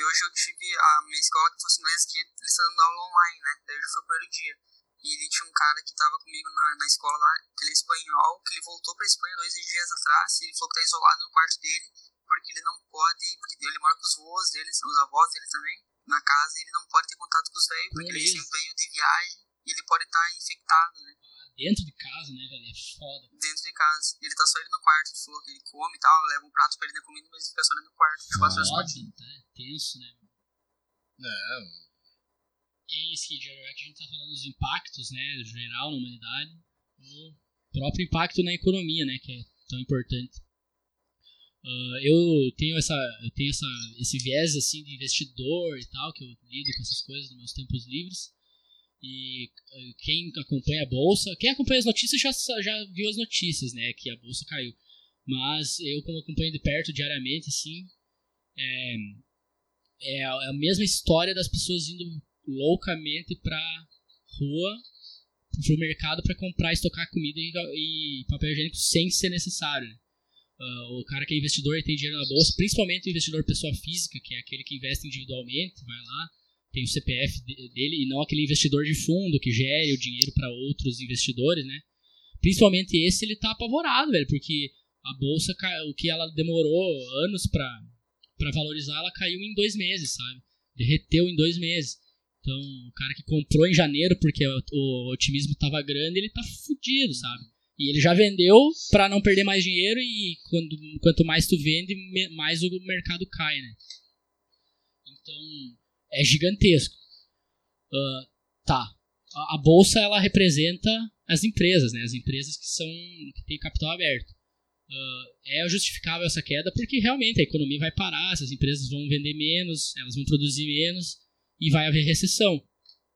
Que hoje eu tive a minha escola que fosse inglês que eles estão dando aula online, né? Daí hoje foi o primeiro dia. E ele tinha um cara que tava comigo na, na escola lá, que ele é espanhol, que ele voltou pra Espanha dois dias atrás, e ele falou que tá isolado no quarto dele, porque ele não pode, porque ele mora com os avós dele, os avós dele também, na casa, e ele não pode ter contato com os velhos, porque ele Beleza. sempre veio de viagem, e ele pode estar infectado, né? Dentro de casa, né, velho? É foda. dentro de casa. E ele tá só ele no quarto. Ele falou que ele come e tal, leva um prato pra ele da comida, mas ele fica só ele no quarto. 24 horas por dia. Foda, tá? É tenso, né? É, E Skid, já que a gente tá falando dos impactos, né, geral na humanidade, o próprio impacto na economia, né, que é tão importante. Ah, eu tenho essa, eu tenho essa, esse viés assim de investidor e tal, que eu lido com essas coisas nos meus tempos livres. E ah, quem acompanha a bolsa, quem acompanha as notícias já, já viu as notícias, né, que a bolsa caiu. Mas eu como acompanho de perto diariamente, assim, é, é a é a mesma história das pessoas indo loucamente pra rua, pro mercado pra comprar, estocar comida e, e papel higiênico sem ser necessário. Ah, o cara que é investidor e tem dinheiro na bolsa, principalmente o investidor pessoa física, que é aquele que investe individualmente, vai lá, tem o CPF de- dele e não aquele investidor de fundo que gere o dinheiro para outros investidores, né? Principalmente esse, ele tá apavorado, velho, porque a bolsa, o que ela demorou anos para valorizar, ela caiu em dois meses, sabe? Derreteu em dois meses. Então, o cara que comprou em janeiro porque o, o otimismo tava grande, ele tá fudido, sabe? E ele já vendeu para não perder mais dinheiro e quando, quanto mais tu vende, mais o mercado cai, né? Então, é gigantesco. Ah, tá. A, a bolsa, ela representa as empresas, né? As empresas que são que têm capital aberto. Ah, é justificável essa queda porque realmente a economia vai parar, essas empresas vão vender menos, elas vão produzir menos e vai haver recessão.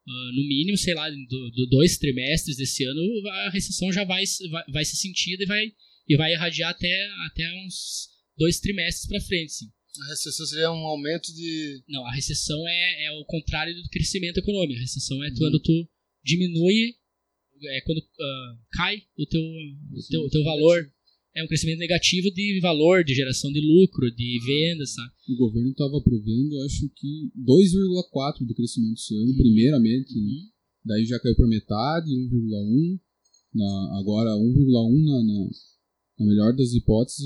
Ah, no mínimo, sei lá, do, do dois trimestres desse ano, a recessão já vai, vai, vai ser sentida e vai, e vai irradiar até, até uns dois trimestres para frente. Sim. A recessão seria um aumento de. Não, a recessão é, é o contrário do crescimento econômico. A recessão Uhum. é quando tu diminui, é quando ah, cai o teu, o teu, o teu valor. É um crescimento negativo de valor, de geração de lucro, de vendas, sabe? O governo estava prevendo, acho que 2,4 do crescimento esse ano, primeiramente. Né? Daí já caiu para metade, 1,1. Na, agora 1,1 na, na, na melhor das hipóteses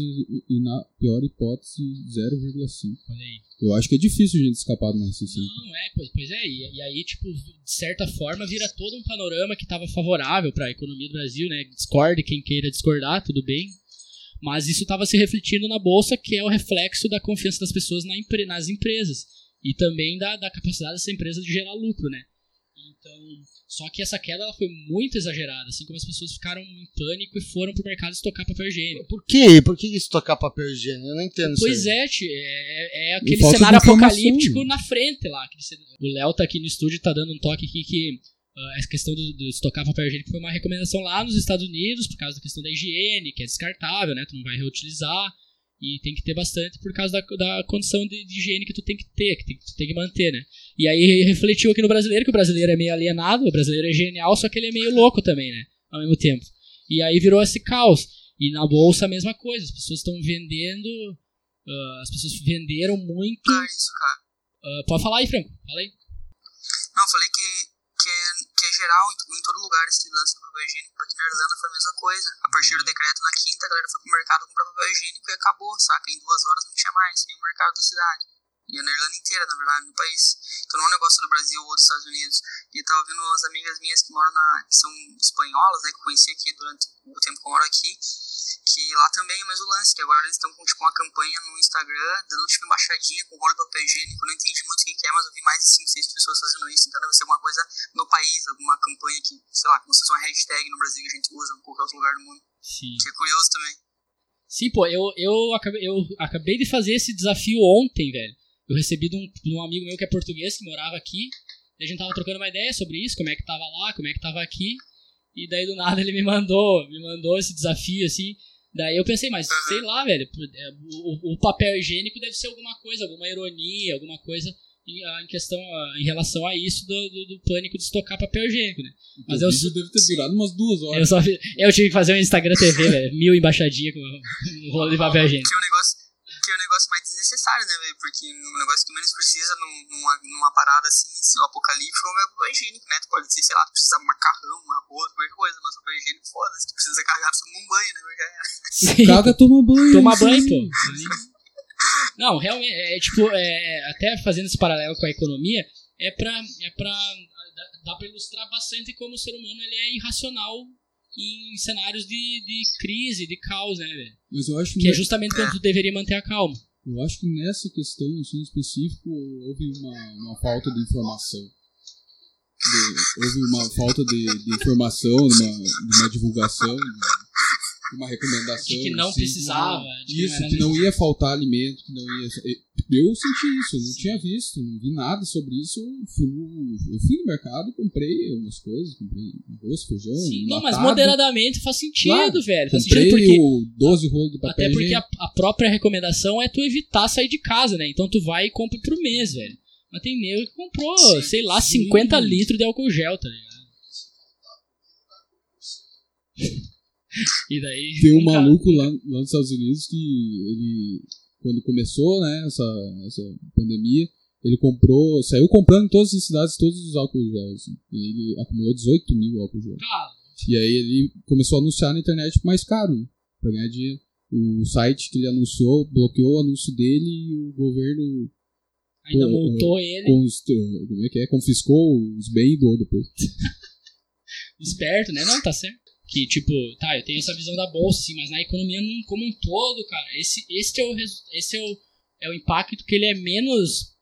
e, na pior hipótese 0,5. Olha aí. Eu acho que é difícil a gente escapar de uma recessão. Não, é, pois, pois é. E, e aí, tipo, de certa forma, vira todo um panorama que estava favorável para a economia do Brasil, né? Discorde quem queira discordar, tudo bem. Mas isso estava se refletindo na bolsa, que é o reflexo da confiança das pessoas na empre- nas empresas. E também da, da capacidade dessa empresa de gerar lucro, né? Então, só que essa queda ela foi muito exagerada, assim como as pessoas ficaram em pânico e foram pro mercado estocar papel higiênico. Por quê? Por que isso tocar papel higiênico? Eu não entendo Pois isso. aí. é, tio, é, é aquele cenário apocalíptico na frente lá. O Léo tá aqui no estúdio tá dando um toque aqui que ah, essa questão do, do estocar papel higiênico foi uma recomendação lá nos Estados Unidos por causa da questão da higiene, que é descartável, né? Tu não vai reutilizar e tem que ter bastante por causa da, da condição de, de higiene que tu tem que ter, que tem, que tu tem que manter, né? E aí refletiu aqui no brasileiro, que o brasileiro é meio alienado, o brasileiro é genial, só que ele é meio louco também, né? Ao mesmo tempo. E aí virou esse caos. E na bolsa a mesma coisa, as pessoas estão vendendo, ah, as pessoas venderam muito. Ah, isso, cara. ah, pode falar aí, Franco, fala aí. Não, falei que, geral em, em todo lugar esse lance do papel higiênico, porque na Irlanda foi a mesma coisa. A partir do decreto na quinta, a galera foi pro mercado comprar papel higiênico e acabou, saca? Em duas horas não tinha mais, o mercado da cidade. E é na Irlanda inteira, na verdade, no país. Então não é um negócio do Brasil ou dos Estados Unidos. E eu tava vendo umas amigas minhas que moram na. que são espanholas, né? Que eu conheci aqui durante o tempo que eu moro aqui. Que lá também é o mesmo lance, que agora eles estão com tipo uma campanha no Instagram, dando tipo embaixadinha com rolo de papel higiênico. Eu não entendi muito o que que é, mas eu vi mais de 5, 6 pessoas fazendo isso. Então deve ser alguma coisa no país, alguma campanha que, sei lá, como se fosse uma hashtag no Brasil que a gente usa em qualquer outro lugar do mundo. Sim. Que é curioso também. Sim, pô, eu, eu, acabei, eu acabei de fazer esse desafio ontem, velho. Eu recebi de um, de um amigo meu que é português, que morava aqui. E a gente tava trocando uma ideia sobre isso, como é que tava lá, como é que tava aqui. E daí do nada ele me mandou, me mandou esse desafio, assim. Daí eu pensei, mas sei lá, velho, é, o, o papel higiênico deve ser alguma coisa, alguma ironia, alguma coisa em, questão, em relação a isso do, do, do pânico de estocar papel higiênico, né? Mas o eu, deve ter durado umas duas horas. eu só eu tive que fazer um Instagram TV, velho, mil embaixadinhas com um rolo de papel higiênico. Porque um negócio que tu menos precisa num- numa, numa parada assim, se um apocalíptico, é o papel higiênico, né? Tu pode dizer, sei lá, tu precisa de macarrão, um arroz, qualquer coisa, mas o papel higiênico, foda-se, tu precisa cagar, tu toma um banho, né? Sim. Caga, toma banho. Tomar sim. banho, pô. Não, realmente, é tipo, é, até fazendo esse paralelo com a economia, é pra, é pra dá- dá pra ilustrar bastante como o ser humano ele é irracional em cenários de, de crise, de caos, né, velho? Mas eu acho que, Que é justamente quando tu deveria manter a calma. Eu acho que nessa questão assim, específico houve uma, uma falta de informação. De- houve uma falta de, de informação, de uma, de uma divulgação, de, de uma recomendação. De que não assim, precisava, de que não isso, era que não ia faltar alimento, que não ia. Eu senti isso, eu não tinha visto, não vi nada sobre isso. Eu fui no, eu fui no mercado, comprei algumas coisas, comprei arroz, feijão. Sim, não, mas moderadamente faz sentido, Claro, velho. Faz Comprei sentido porque. o 12 rolos de papel Até porque a, a própria recomendação é tu evitar sair de casa, né? Então tu vai e compra pro mês, velho. Mas tem nego que comprou, Sim, sei lá, sim. 50 litros de álcool gel, tá ligado? *laughs* E daí. *laughs* Tem um maluco lá, lá nos Estados Unidos que ele, quando começou né, essa, essa pandemia, ele comprou, saiu comprando em todas as cidades todos os álcool gel. Assim. E ele acumulou 18 mil álcool gel. Cara, E aí ele começou a anunciar na internet mais caro, né? Pra ganhar dinheiro. O site que ele anunciou bloqueou o anúncio dele e o governo ainda multou ele, const... como é que é? confiscou os bens e doou depois. *laughs* esperto, né? Não, tá certo. Que, tipo, tá, eu tenho essa visão da bolsa, assim, mas na economia num- como um todo, cara, esse, esse, é, o, esse é, o, é o impacto que ele é menos.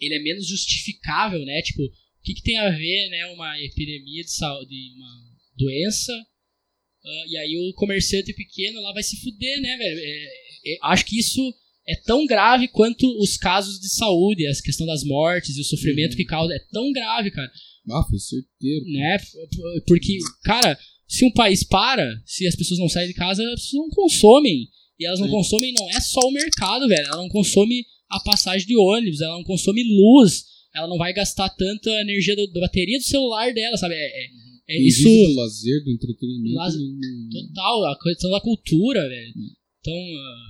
Ele é menos justificável, né? Tipo, o que, que tem a ver, né, uma epidemia de saúde, uma doença, ah, e aí o comerciante pequeno lá vai se fuder, né, velho? É, é, acho que isso é tão grave quanto os casos de saúde, a questão das mortes e o sofrimento Uhum. que causa. É tão grave, cara Ah, foi certeiro. né? Porque, cara, se um país para, se as pessoas não saem de casa, as pessoas não consomem. E elas não Sim. consomem, não é só o mercado, velho. Ela não consome a passagem de ônibus, ela não consome luz, ela não vai gastar tanta energia do- da bateria do celular dela, sabe? É, é- é isso do lazer, do entretenimento. Lazer- total, a questão da cultura, velho. Então, ah,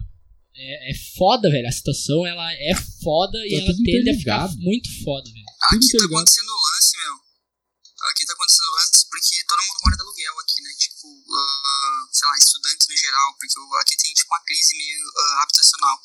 é, é foda, velho. A situação, ela é foda e Tá ela tudo tende a ficar muito foda, velho. Aqui tá acontecendo o lance, meu. Aqui tá acontecendo o lance porque todo mundo mora né? Ah, sei lá, estudantes no geral, porque aqui tem tipo uma crise meio ah, habitacional.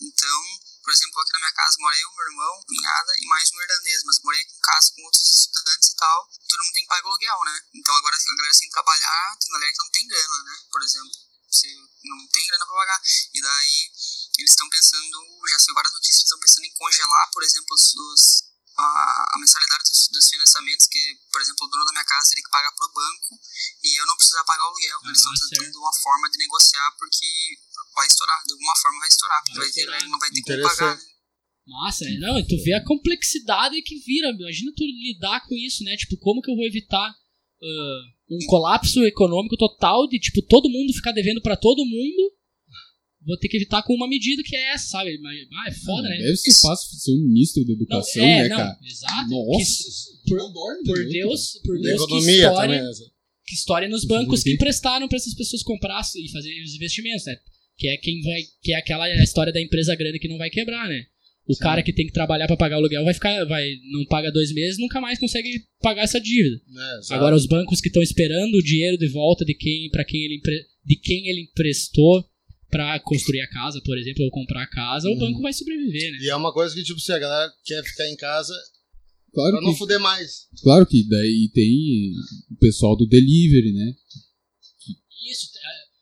Então, por exemplo, aqui na minha casa mora eu, meu irmão, cunhada e mais um irlandês, mas morei em casa com outros estudantes e tal. Todo mundo tem que pagar aluguel, né? Então agora a galera sem trabalhar, tem galera que não tem grana, né? Por exemplo, você não tem grana pra pagar. E daí eles estão pensando, já saiu várias notícias, estão pensando em congelar, por exemplo, os, os- a, a mensalidade dos, dos financiamentos, que, por exemplo, o dono da minha casa teria que pagar pro banco e eu não precisar pagar o aluguel. Eles estão Ah, tentando uma forma de negociar, porque vai estourar, de alguma forma vai estourar, porque Vai vai ter, estourar. não vai ter como pagar. né? Massa, né? Não, e tu vê a complexidade que vira. Imagina tu lidar com isso, né? Tipo, como que eu vou evitar ah, um colapso econômico total de, tipo, todo mundo ficar devendo pra todo mundo? Vou ter que evitar com uma medida que é essa, sabe? Mas, ah, é foda, né? Deve ser fácil ser um ministro da Não, educação, é, né, não, cara? exato. Nossa, Que- por- não dorme por Deus, por Deus, que economia história, também. essa. que história nos bancos que emprestaram para essas pessoas comprar e fazer os investimentos, né? Que é quem vai, que é aquela história da empresa grande que não vai quebrar, né? O cara que tem que trabalhar para pagar o aluguel vai ficar, vai, não paga dois meses, nunca mais consegue pagar essa dívida. Exato. Agora os bancos que estão esperando o dinheiro de volta de quem, para quem ele, de quem ele emprestou para construir a casa, por exemplo, ou comprar a casa, o Uhum. banco vai sobreviver, né? E é uma coisa que, tipo, se a galera quer ficar em casa Claro pra não que, fuder mais. claro que daí tem o pessoal do delivery, né? Isso,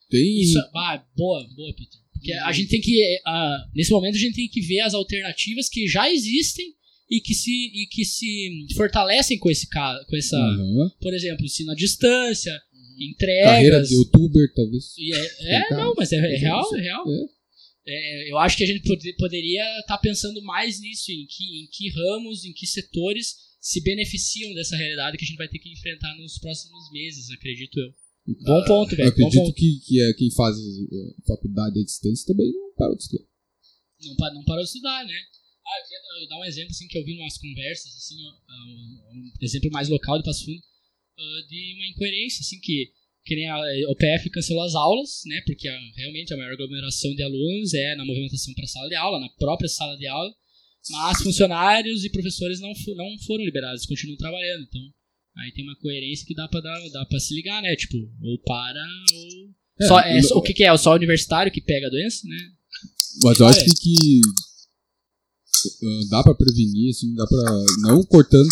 Tem. Isso, ah, boa, boa, Peter. Porque a gente tem que, ah, nesse momento, a gente tem que ver as alternativas que já existem e que se, e que se fortalecem com esse com essa, Aham. por exemplo, ensino à distância, Carreira entregas. de youtuber, talvez. é, é, não, mas é, é real, é real. é. Eu acho que a gente pode- poderia estar pensando mais nisso, em que, em que ramos, em que setores se beneficiam dessa realidade que a gente vai ter que enfrentar nos próximos meses, acredito eu. Bom ponto, Eu velho. Bom acredito ponto. que, que é quem faz a faculdade à distância também não parou de estudar. não, pa- não parou de estudar, né? Ah, eu queria dar- um exemplo assim, que eu vi em umas conversas, assim, ah, um, um exemplo mais local de Passo Fundo, ah, de uma incoerência, assim, que, que nem a OPF cancelou as aulas, né? Porque a- realmente a maior aglomeração de alunos é na movimentação para a sala de aula, na própria sala de aula, mas funcionários e professores não, não foram liberados, continuam trabalhando, então aí tem uma coerência que dá pra, dar, dá pra se ligar, né? Tipo, ou para, ou... É, só, é, o que, que é? Só o universitário que pega a doença, né? Mas eu acho É. que, que ah, dá pra prevenir, assim, dá pra. Não cortando.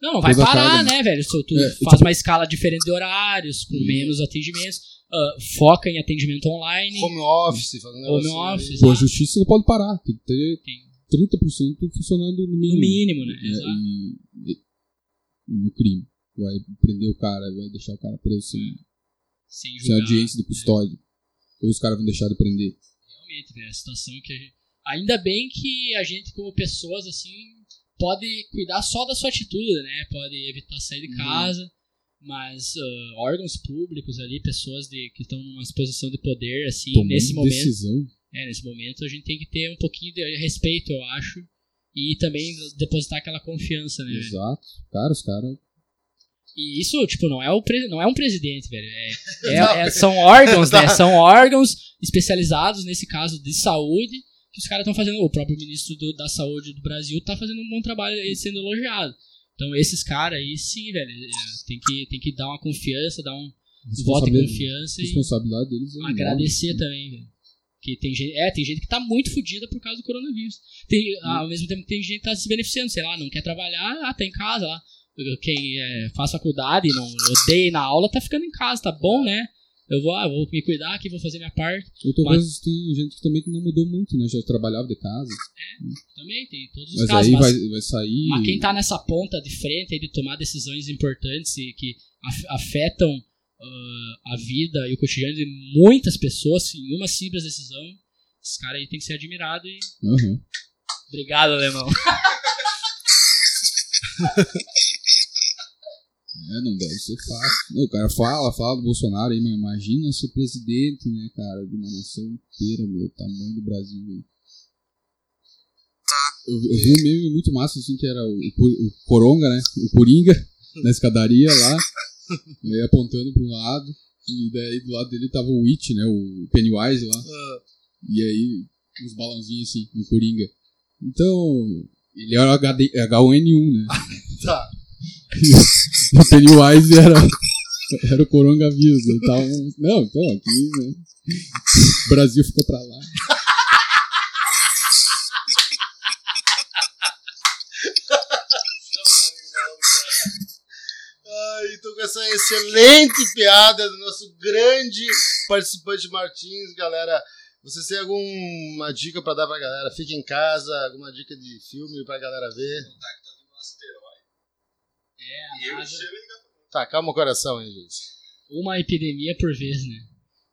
Não, não vai Toda parar, né, velho? Se tu É, faz uma escala diferente de horários, com menos atendimentos, ah, foca em atendimento online. Home office, fazendo Home negócio office, aí. Pô, a exato. justiça não pode parar. Tem que ter Tem. 30% funcionando no mínimo. No mínimo, né? É, Exato. e, e- no crime. Vai prender o cara, vai deixar o cara preso sem, Sem sem julgar. audiência de custódia. Ou os caras vão deixar de prender. Realmente, né? A situação que a gente... Ainda bem que a gente, como pessoas, assim, pode cuidar só da sua atitude, né? Pode evitar sair de Uhum. casa, mas ah, órgãos públicos ali, pessoas de, que estão numa posição de poder, assim, Tomando nesse momento... decisão. É, nesse momento a gente tem que ter um pouquinho de respeito, eu acho. E também depositar aquela confiança, né? Exato. Cara, os caras. E isso, tipo, não é, o não é um presidente, velho. É, *laughs* é- é- são órgãos, né? *laughs* São órgãos especializados, nesse caso, de saúde, que os caras estão fazendo. O próprio ministro do- da Saúde do Brasil tá fazendo um bom trabalho aí sendo elogiado. Então, esses caras aí, sim, velho, é, tem que, tem que dar uma confiança, dar um voto de responsabilidade- confiança e responsabilidade deles é enorme. agradecer também, velho. Que tem gente, é, tem gente que tá muito fodida por causa do coronavírus. Tem, ao mesmo tempo que tem gente que tá se beneficiando, sei lá, não quer trabalhar, ah, tá em casa lá. Quem é, faz faculdade e não odeia na aula, tá ficando em casa, tá bom, né? Eu vou, ah, vou me cuidar aqui, vou fazer minha parte. Ou talvez tem gente que também que não mudou muito, né? Já trabalhava de casa. Também tem todos os Mas casos. aí mas, vai, vai sair. mas quem tá nessa ponta de frente aí de tomar decisões importantes e que af- afetam ah, a vida e o cotidiano de muitas pessoas em uma simples decisão, esse cara aí tem que ser admirado e Aham. Obrigado, alemão. *laughs* É, não deve ser fácil. O cara fala, fala do Bolsonaro aí, mas imagina ser presidente, né, cara, de uma nação inteira, meu, tamanho do Brasil aí. Eu, eu vi um meme muito massa, assim, que era o, o, o Coronga, né? O Coringa, *laughs* na escadaria lá, aí apontando pra um lado, e daí do lado dele tava o Witch, né? O Pennywise lá. Ah, E aí, uns balãozinhos assim, no Coringa. Então, ele era HD, H1N1, né? *laughs* tá. E *laughs* o Pennywise era, era o coronavírus. Tava, não, então aqui, né? O Brasil fica pra lá. Então com essa excelente piada do nosso grande participante Martins, galera. Vocês têm alguma dica pra dar pra galera? Fica em casa, alguma dica de filme pra galera ver? É, a NASA- Tá, calma o coração aí, gente. uma epidemia por vez, né?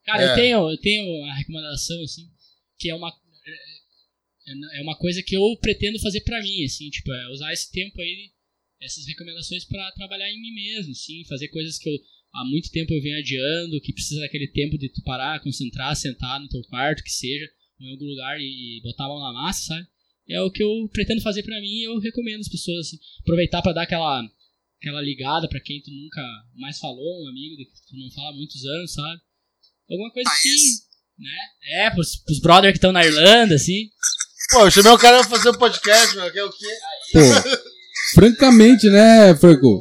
Cara, É. eu tenho, eu tenho a recomendação, assim, que é uma é- é uma coisa que eu pretendo fazer pra mim, assim, tipo, é usar esse tempo aí, essas recomendações pra trabalhar em mim mesmo, assim, fazer coisas que eu há muito tempo eu venho adiando, que precisa daquele tempo de tu parar, concentrar, sentar no teu quarto, que seja, ou em algum lugar e botar a mão na massa, sabe? É o que eu pretendo fazer pra mim e eu recomendo as pessoas, assim, aproveitar pra dar aquela aquela ligada pra quem tu nunca mais falou, um amigo de que tu não fala há muitos anos, sabe? Alguma coisa assim, né? É, pros, pros brother que estão na Irlanda, assim. Pô, eu chamei o cara pra fazer um podcast, meu, que é o quê? Pô, francamente, né, Franco?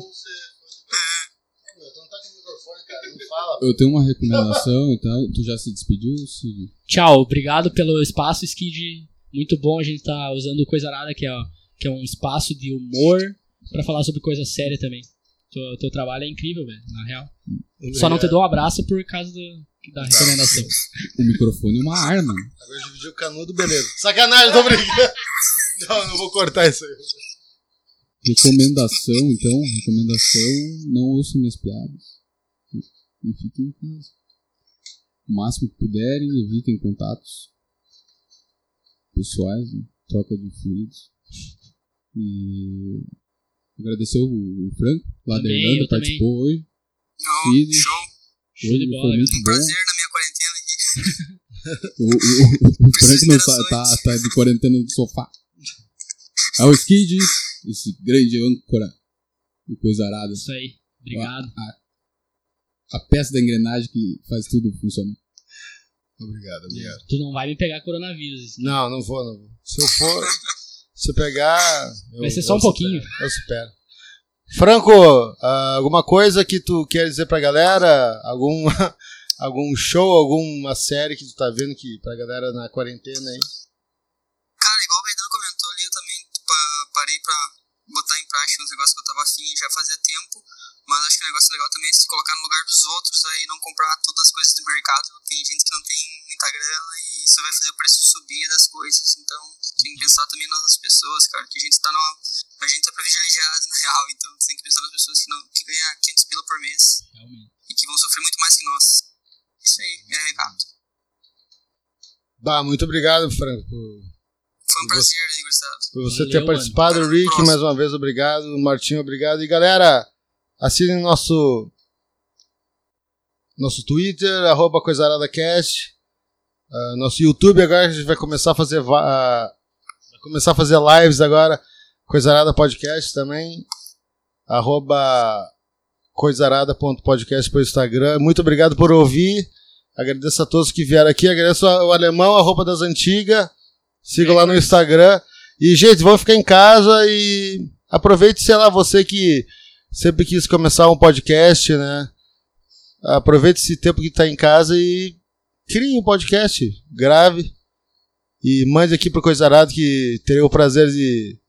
Não tá. Eu tenho uma recomendação e tal. Tu já se despediu, Cid? Tchau, obrigado pelo espaço, Skid. Muito bom a gente tá usando o Coisa Arada, que é, que é um espaço de humor pra falar sobre coisa séria também. Teu, teu trabalho é incrível, velho, na real. Só não te dou um abraço por causa do, da recomendação. *laughs* O microfone é uma arma. Agora dividiu o canudo, beleza. Sacanagem, tô brincando. *laughs* Não, não vou cortar isso aí. Recomendação, então. Recomendação: não ouçam minhas piadas. E fiquem em casa. O máximo que puderem, evitem contatos pessoais, né? troca de fluidos. E agradecer o, Franco, lá da Irlanda, também. participou hoje. Não, Cid. show. Show de Hoje bola, foi muito Um bom. prazer na minha quarentena aqui. *laughs* O, o, o, o Frank não tá, tá, tá de quarentena no sofá. Ah, o Skid, esse grande âncora e coisa arada. Isso aí. Obrigado. A peça da engrenagem que faz tudo funcionar. Obrigado, obrigado. Tu não vai me pegar coronavírus. Não, não vou, não vou. Se eu for, *laughs* se pegar. eu- Vai ser só um pouquinho. supero, Eu supero. Franco, ah, alguma coisa que tu quer dizer pra galera? Algum, *laughs* algum show, alguma série que tu tá vendo que pra galera na quarentena aí? Cara, igual o Bernardo comentou ali, eu também pa- parei pra botar em prática uns negócios que eu tava afim já fazia tempo. Mas acho que o negócio legal também é se colocar no lugar dos outros aí, não comprar todas as coisas do mercado. Tem gente que não tem muita grana e isso vai fazer o preço subir das coisas. Então tem que pensar também nas outras pessoas, cara. Que a gente tá numa. A gente tá privilegiado, *laughs* na real. Então tem que pensar nas pessoas que, não, que ganham 500 pila por mês Realmente. e que vão sofrer muito mais que nós. Isso aí, é recado. Bah, muito obrigado, Franco, por, Foi um você- prazer aí, gurizada. por você Valeu, ter mano. participado. Até o Rick, próximo. mais uma vez, obrigado. Martinho, obrigado. E galera, assinem nosso nosso Twitter, arroba CoisaradaCast. Ah, nosso YouTube agora a gente vai começar a fazer vai começar a fazer lives agora. Coisarada Podcast também. Arroba coisarada.podcast Instagram. Muito obrigado por ouvir. Agradeço a todos que vieram aqui. Agradeço ao alemão, a roupa das antigas. Sigam lá no Instagram. E, gente, vamos ficar em casa e aproveite, sei lá, você que sempre quis começar um podcast, né? Aproveite esse tempo que está em casa e crie um podcast, grave e mande aqui pro Coisarado que terei o prazer de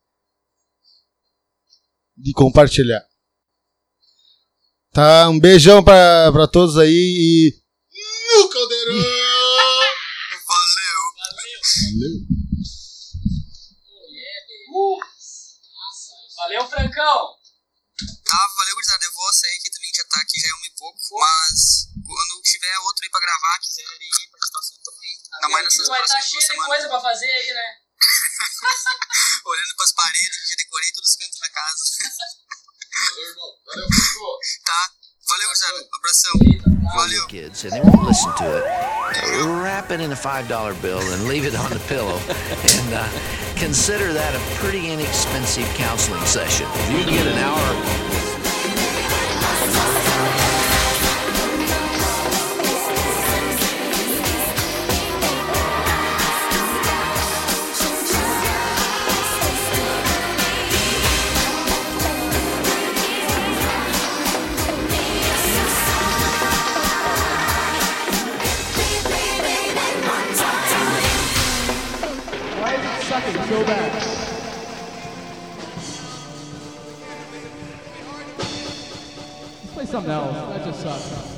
de compartilhar. Tá, um beijão pra, pra todos aí e no caldeirão! *laughs* Valeu! Valeu. Valeu, Francão! Tá, valeu, gurizada. Eu vou sair aqui também, que já tá aqui, já é uma e pouco. Mas quando tiver outro aí pra gravar, quiser ir, participação, tamo aí. Ainda mais nessas vai estar próximas cheio de coisa pra fazer aí, né? *laughs* Olhando pras paredes, que já decorei todos os cantos da casa. Valeu, irmão. Valeu, Franco. Tá? Valeu, gurizada. Abração. Valeu. kids and they won't listen to it. wrap it in a $5 bill and leave it on the pillow. And uh, consider that a pretty inexpensive counseling session. If you can get an hour go back. play something else. That just sucks.